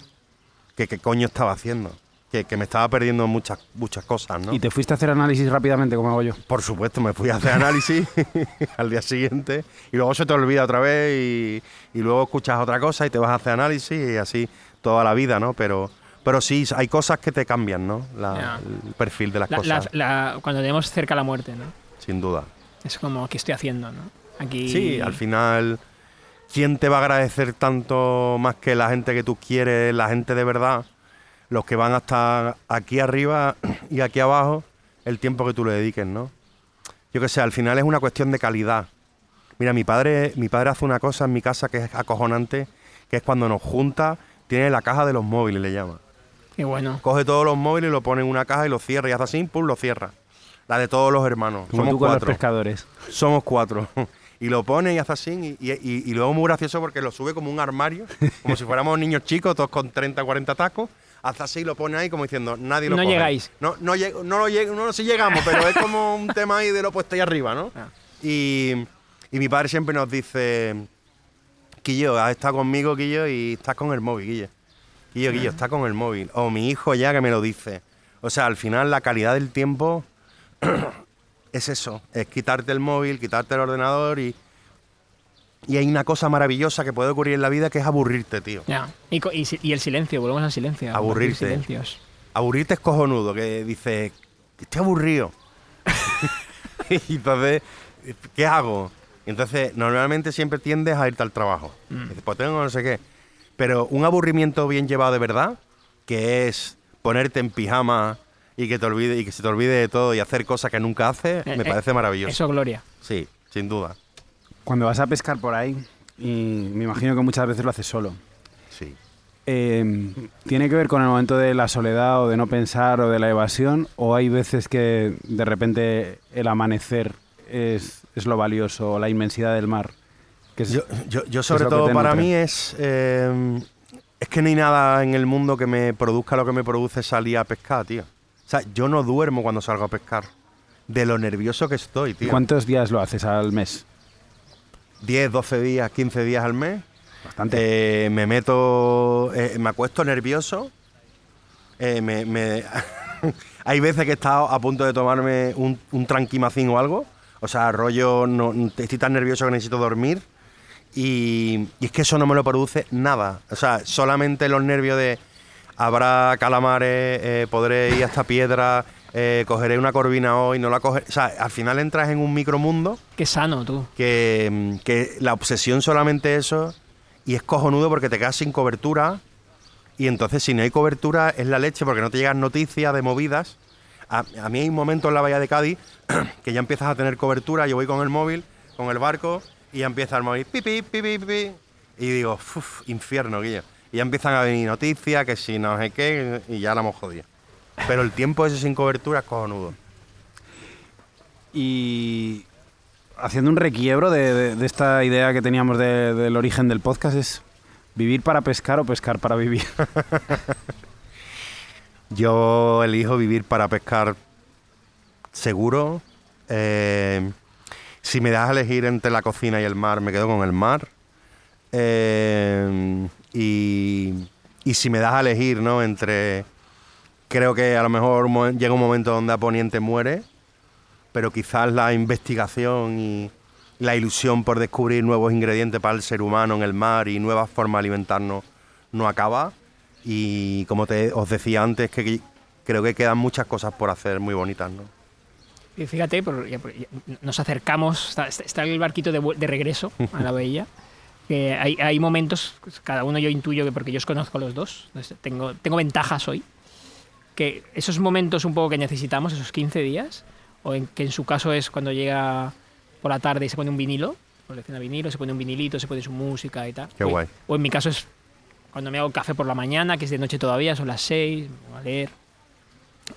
[SPEAKER 1] Que qué coño estaba haciendo. Que, que me estaba perdiendo muchas, muchas cosas, ¿no?
[SPEAKER 3] Y te fuiste a hacer análisis rápidamente, como hago yo.
[SPEAKER 1] Por supuesto, me fui a hacer análisis al día siguiente y luego se te olvida otra vez y, y luego escuchas otra cosa y te vas a hacer análisis y así toda la vida, ¿no? Pero, pero sí, hay cosas que te cambian, ¿no? La-
[SPEAKER 2] Ya.
[SPEAKER 1] El perfil de las
[SPEAKER 2] La-
[SPEAKER 1] cosas,
[SPEAKER 2] la- la- cuando tenemos cerca la muerte, ¿no?
[SPEAKER 1] sin duda.
[SPEAKER 2] Es como, ¿qué estoy haciendo, no? Aquí...
[SPEAKER 1] Sí, al final, ¿quién te va a agradecer tanto más que la gente que tú quieres, la gente de verdad? Los que van hasta aquí arriba y aquí abajo, el tiempo que tú le dediques, ¿no? Yo qué sé, al final es una cuestión de calidad. Mira, mi padre, mi padre hace una cosa en mi casa que es acojonante, que es cuando nos junta, tiene la caja de los móviles, le llama.
[SPEAKER 2] Qué bueno.
[SPEAKER 1] Coge todos los móviles y lo pone en una caja y lo cierra y hace así, pum, lo cierra. La de todos los hermanos.
[SPEAKER 3] Como
[SPEAKER 1] Somos
[SPEAKER 3] tú con
[SPEAKER 1] cuatro.
[SPEAKER 3] los pescadores.
[SPEAKER 1] Somos cuatro. Y lo pone y hace así. Y, y- y luego muy gracioso porque lo sube como un armario, como si fuéramos niños chicos, todos con 30, 40 tacos. Hace así y lo pone ahí como diciendo, nadie lo
[SPEAKER 2] No
[SPEAKER 1] coge.
[SPEAKER 2] llegáis.
[SPEAKER 1] No, no, lleg- no lo lleg- no, sí llegamos, pero es como un tema ahí de lo puesto ahí arriba, ¿no?
[SPEAKER 2] Ah.
[SPEAKER 1] Y, y mi padre siempre nos dice, Quillo, has estado conmigo, Quillo, y estás con el móvil, Quillo. Quillo, Quillo, está con el móvil. O mi hijo ya que me lo dice. O sea, al final la calidad del tiempo es eso, es quitarte el móvil, quitarte el ordenador y, y hay una cosa maravillosa que puede ocurrir en la vida que es aburrirte, tío.
[SPEAKER 2] Ya. Y, y el silencio, volvemos al silencio.
[SPEAKER 1] Aburrirte.
[SPEAKER 2] Silencios.
[SPEAKER 1] Aburrirte es cojonudo, que dices, estoy aburrido. y entonces, ¿qué hago? Entonces, normalmente siempre tiendes a irte al trabajo.
[SPEAKER 2] Mm.
[SPEAKER 1] Dices, pues tengo no sé qué. Pero un aburrimiento bien llevado de verdad, que es ponerte en pijama y que te olvide y que se te olvide de todo y hacer cosas que nunca haces,
[SPEAKER 2] Eh,
[SPEAKER 1] me
[SPEAKER 2] eh,
[SPEAKER 1] parece maravilloso.
[SPEAKER 2] Eso, Gloria.
[SPEAKER 1] Sí, sin duda.
[SPEAKER 3] Cuando vas a pescar por ahí, y me imagino que muchas veces lo haces solo,
[SPEAKER 1] Sí.
[SPEAKER 3] eh, ¿tiene que ver con el momento de la soledad o de no pensar o de la evasión? ¿O hay veces que de repente el amanecer es, es lo valioso o la inmensidad del mar? Que es-
[SPEAKER 1] Yo, yo, yo sobre todo para
[SPEAKER 3] nutre.
[SPEAKER 1] mí es... eh, es que no hay nada en el mundo que me produzca lo que me produce salir a pescar, tío. O sea, yo no duermo cuando salgo a pescar. De lo nervioso que estoy, tío.
[SPEAKER 3] ¿Cuántos días lo haces al mes?
[SPEAKER 1] 10, 12 días, 15 días al mes.
[SPEAKER 3] Bastante.
[SPEAKER 1] Eh, me meto... eh, me acuesto nervioso. Eh, me, me- hay veces que he estado a punto de tomarme un, un tranquimacín o algo. O sea, rollo, no, estoy tan nervioso que necesito dormir. Y, y es que eso no me lo produce nada. O sea, solamente los nervios de habrá calamares, eh, podré ir hasta piedra, eh, cogeré una corvina hoy, no la cogeré. O sea, al final entras en un micromundo
[SPEAKER 2] Qué sano, tú.
[SPEAKER 1] que, mm, que la obsesión solamente eso y es cojonudo porque te quedas sin cobertura y entonces si no hay cobertura es la leche porque no te llegan noticias de movidas. A, a mí hay un momento en la bahía de Cádiz que ya empiezas a tener cobertura, yo voy con el móvil, con el barco y ya empieza el móvil pipi, pipi, pipi y digo, "Uf, infierno, Guillo. Y ya empiezan a venir noticias que si no sé qué y ya la hemos jodido. Pero el tiempo ese sin cobertura es cojonudo.
[SPEAKER 3] Y haciendo un requiebro de, de- de esta idea que teníamos de- del origen del podcast es vivir para pescar o pescar para vivir.
[SPEAKER 1] Yo elijo vivir para pescar seguro. Eh, si me das a elegir entre la cocina y el mar, me quedo con el mar. Eh, y, y si me das a elegir, ¿no? Entre. Creo que a lo mejor llega un momento donde a Poniente muere, pero quizás la investigación y la ilusión por descubrir nuevos ingredientes para el ser humano en el mar y nuevas formas de alimentarnos no acaba. Y como te, os decía antes, que creo que quedan muchas cosas por hacer muy bonitas, ¿no?
[SPEAKER 2] Y fíjate, por- ya- por- ya nos acercamos, está, está- el barquito de, de regreso a la bahía. Que hay, hay momentos, pues, cada uno yo intuyo que porque yo os conozco a los dos, tengo, tengo ventajas hoy, que esos momentos un poco que necesitamos, esos 15 días, o en, que en su caso es cuando llega por la tarde y se pone un vinilo, colecciona vinilo, se pone un vinilito, se pone su música y tal.
[SPEAKER 1] Qué
[SPEAKER 2] O-
[SPEAKER 1] guay.
[SPEAKER 2] O en mi caso es cuando me hago café por la mañana, que es de noche todavía, son las 6, me pongo a leer.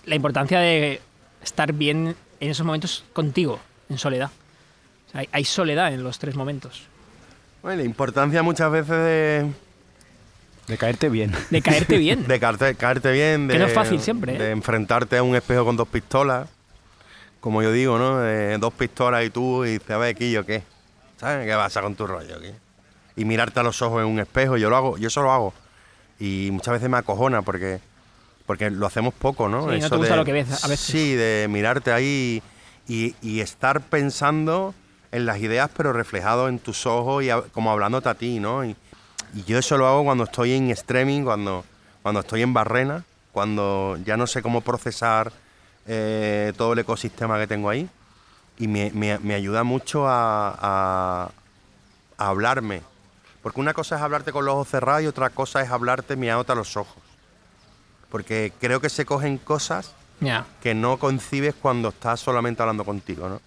[SPEAKER 2] La importancia de estar bien en esos momentos contigo, en soledad. O sea, hay, hay soledad en los tres momentos.
[SPEAKER 1] Bueno, la importancia muchas veces de,
[SPEAKER 3] De caerte bien.
[SPEAKER 2] De caerte bien.
[SPEAKER 1] de caerte, caerte bien, de,
[SPEAKER 2] Que no es fácil siempre, ¿eh?
[SPEAKER 1] de enfrentarte a un espejo con dos pistolas, como yo digo, ¿no? De dos pistolas y tú y dices, a ver, Quillo, ¿qué? ¿Sabes? ¿Qué pasa con tu rollo? Quillo? y mirarte a los ojos en un espejo. Yo lo hago, yo eso lo hago. Y muchas veces me acojona porque, porque lo hacemos poco, ¿no?
[SPEAKER 2] Sí, no
[SPEAKER 1] Eso
[SPEAKER 2] te gusta
[SPEAKER 1] de-
[SPEAKER 2] lo que ves a veces.
[SPEAKER 1] Sí, de mirarte ahí y, y estar pensando en las ideas, pero reflejado en tus ojos y a- como hablándote a ti, ¿no? Y, y yo eso lo hago cuando estoy en streaming, cuando, cuando estoy en barrena, cuando ya no sé cómo procesar eh, todo el ecosistema que tengo ahí. Y me, me- me ayuda mucho a, a- a hablarme. Porque una cosa es hablarte con los ojos cerrados y otra cosa es hablarte mirándote a los ojos. Porque creo que se cogen cosas que no concibes cuando estás solamente hablando contigo, ¿no?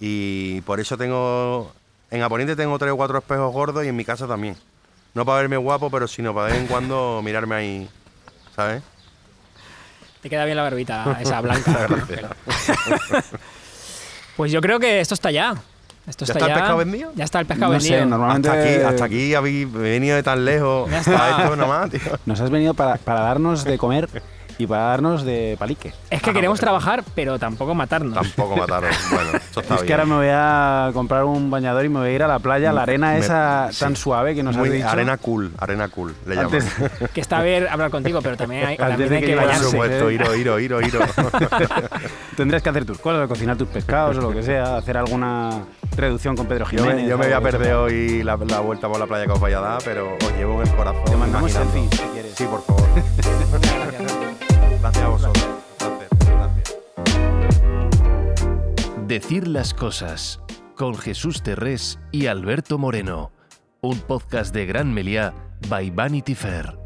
[SPEAKER 1] Y por eso tengo, en Aponiente tengo tres o cuatro espejos gordos y en mi casa también. No para verme guapo, pero sino para de vez en cuando mirarme ahí, ¿sabes?
[SPEAKER 2] Te queda bien la barbita esa blanca. pues yo creo que esto está ya. Esto
[SPEAKER 1] ¿Ya
[SPEAKER 2] está
[SPEAKER 1] está el pescado vendido?
[SPEAKER 2] Ya está el pescado
[SPEAKER 3] No sé,
[SPEAKER 2] vendido.
[SPEAKER 3] normalmente-
[SPEAKER 1] Hasta aquí, hasta aquí habéis venido de tan lejos
[SPEAKER 2] Ya está.
[SPEAKER 1] a esto nomás, tío.
[SPEAKER 3] Nos has venido para, para darnos de comer y para darnos de palique.
[SPEAKER 2] Es que
[SPEAKER 1] Ah,
[SPEAKER 2] queremos trabajar, pero tampoco matarnos.
[SPEAKER 1] Tampoco mataron. Bueno, eso está
[SPEAKER 3] Es que
[SPEAKER 1] bien.
[SPEAKER 3] ahora me voy a comprar un bañador y me voy a ir a la playa, la arena
[SPEAKER 1] Me-
[SPEAKER 3] esa
[SPEAKER 1] sí.
[SPEAKER 3] tan suave que nos has
[SPEAKER 1] Muy-
[SPEAKER 3] dicho.
[SPEAKER 1] arena cool, arena cool, le.
[SPEAKER 3] Antes,
[SPEAKER 2] Que está bien hablar contigo, pero también hay,
[SPEAKER 3] Antes
[SPEAKER 2] también
[SPEAKER 3] de
[SPEAKER 2] hay
[SPEAKER 3] que
[SPEAKER 2] que
[SPEAKER 3] llegue
[SPEAKER 1] Por
[SPEAKER 3] bañarse.
[SPEAKER 1] supuesto, iro, iro, iro, iro.
[SPEAKER 3] tendrías que hacer tus cosas, cocinar tus pescados o lo que sea, hacer alguna reducción con Pedro
[SPEAKER 1] Yo
[SPEAKER 3] Jiménez.
[SPEAKER 1] me, yo me voy a
[SPEAKER 3] de eso.
[SPEAKER 1] perder hoy la, la vuelta por la playa que os vaya a dar, pero os llevo en el corazón.
[SPEAKER 3] Te mandamos selfies, si quieres.
[SPEAKER 1] Sí, por favor. Gracias a vosotros.
[SPEAKER 4] Decir las cosas con Jesús Terrés y Alberto Moreno. Un podcast de Gran Meliá by Vanity Fair.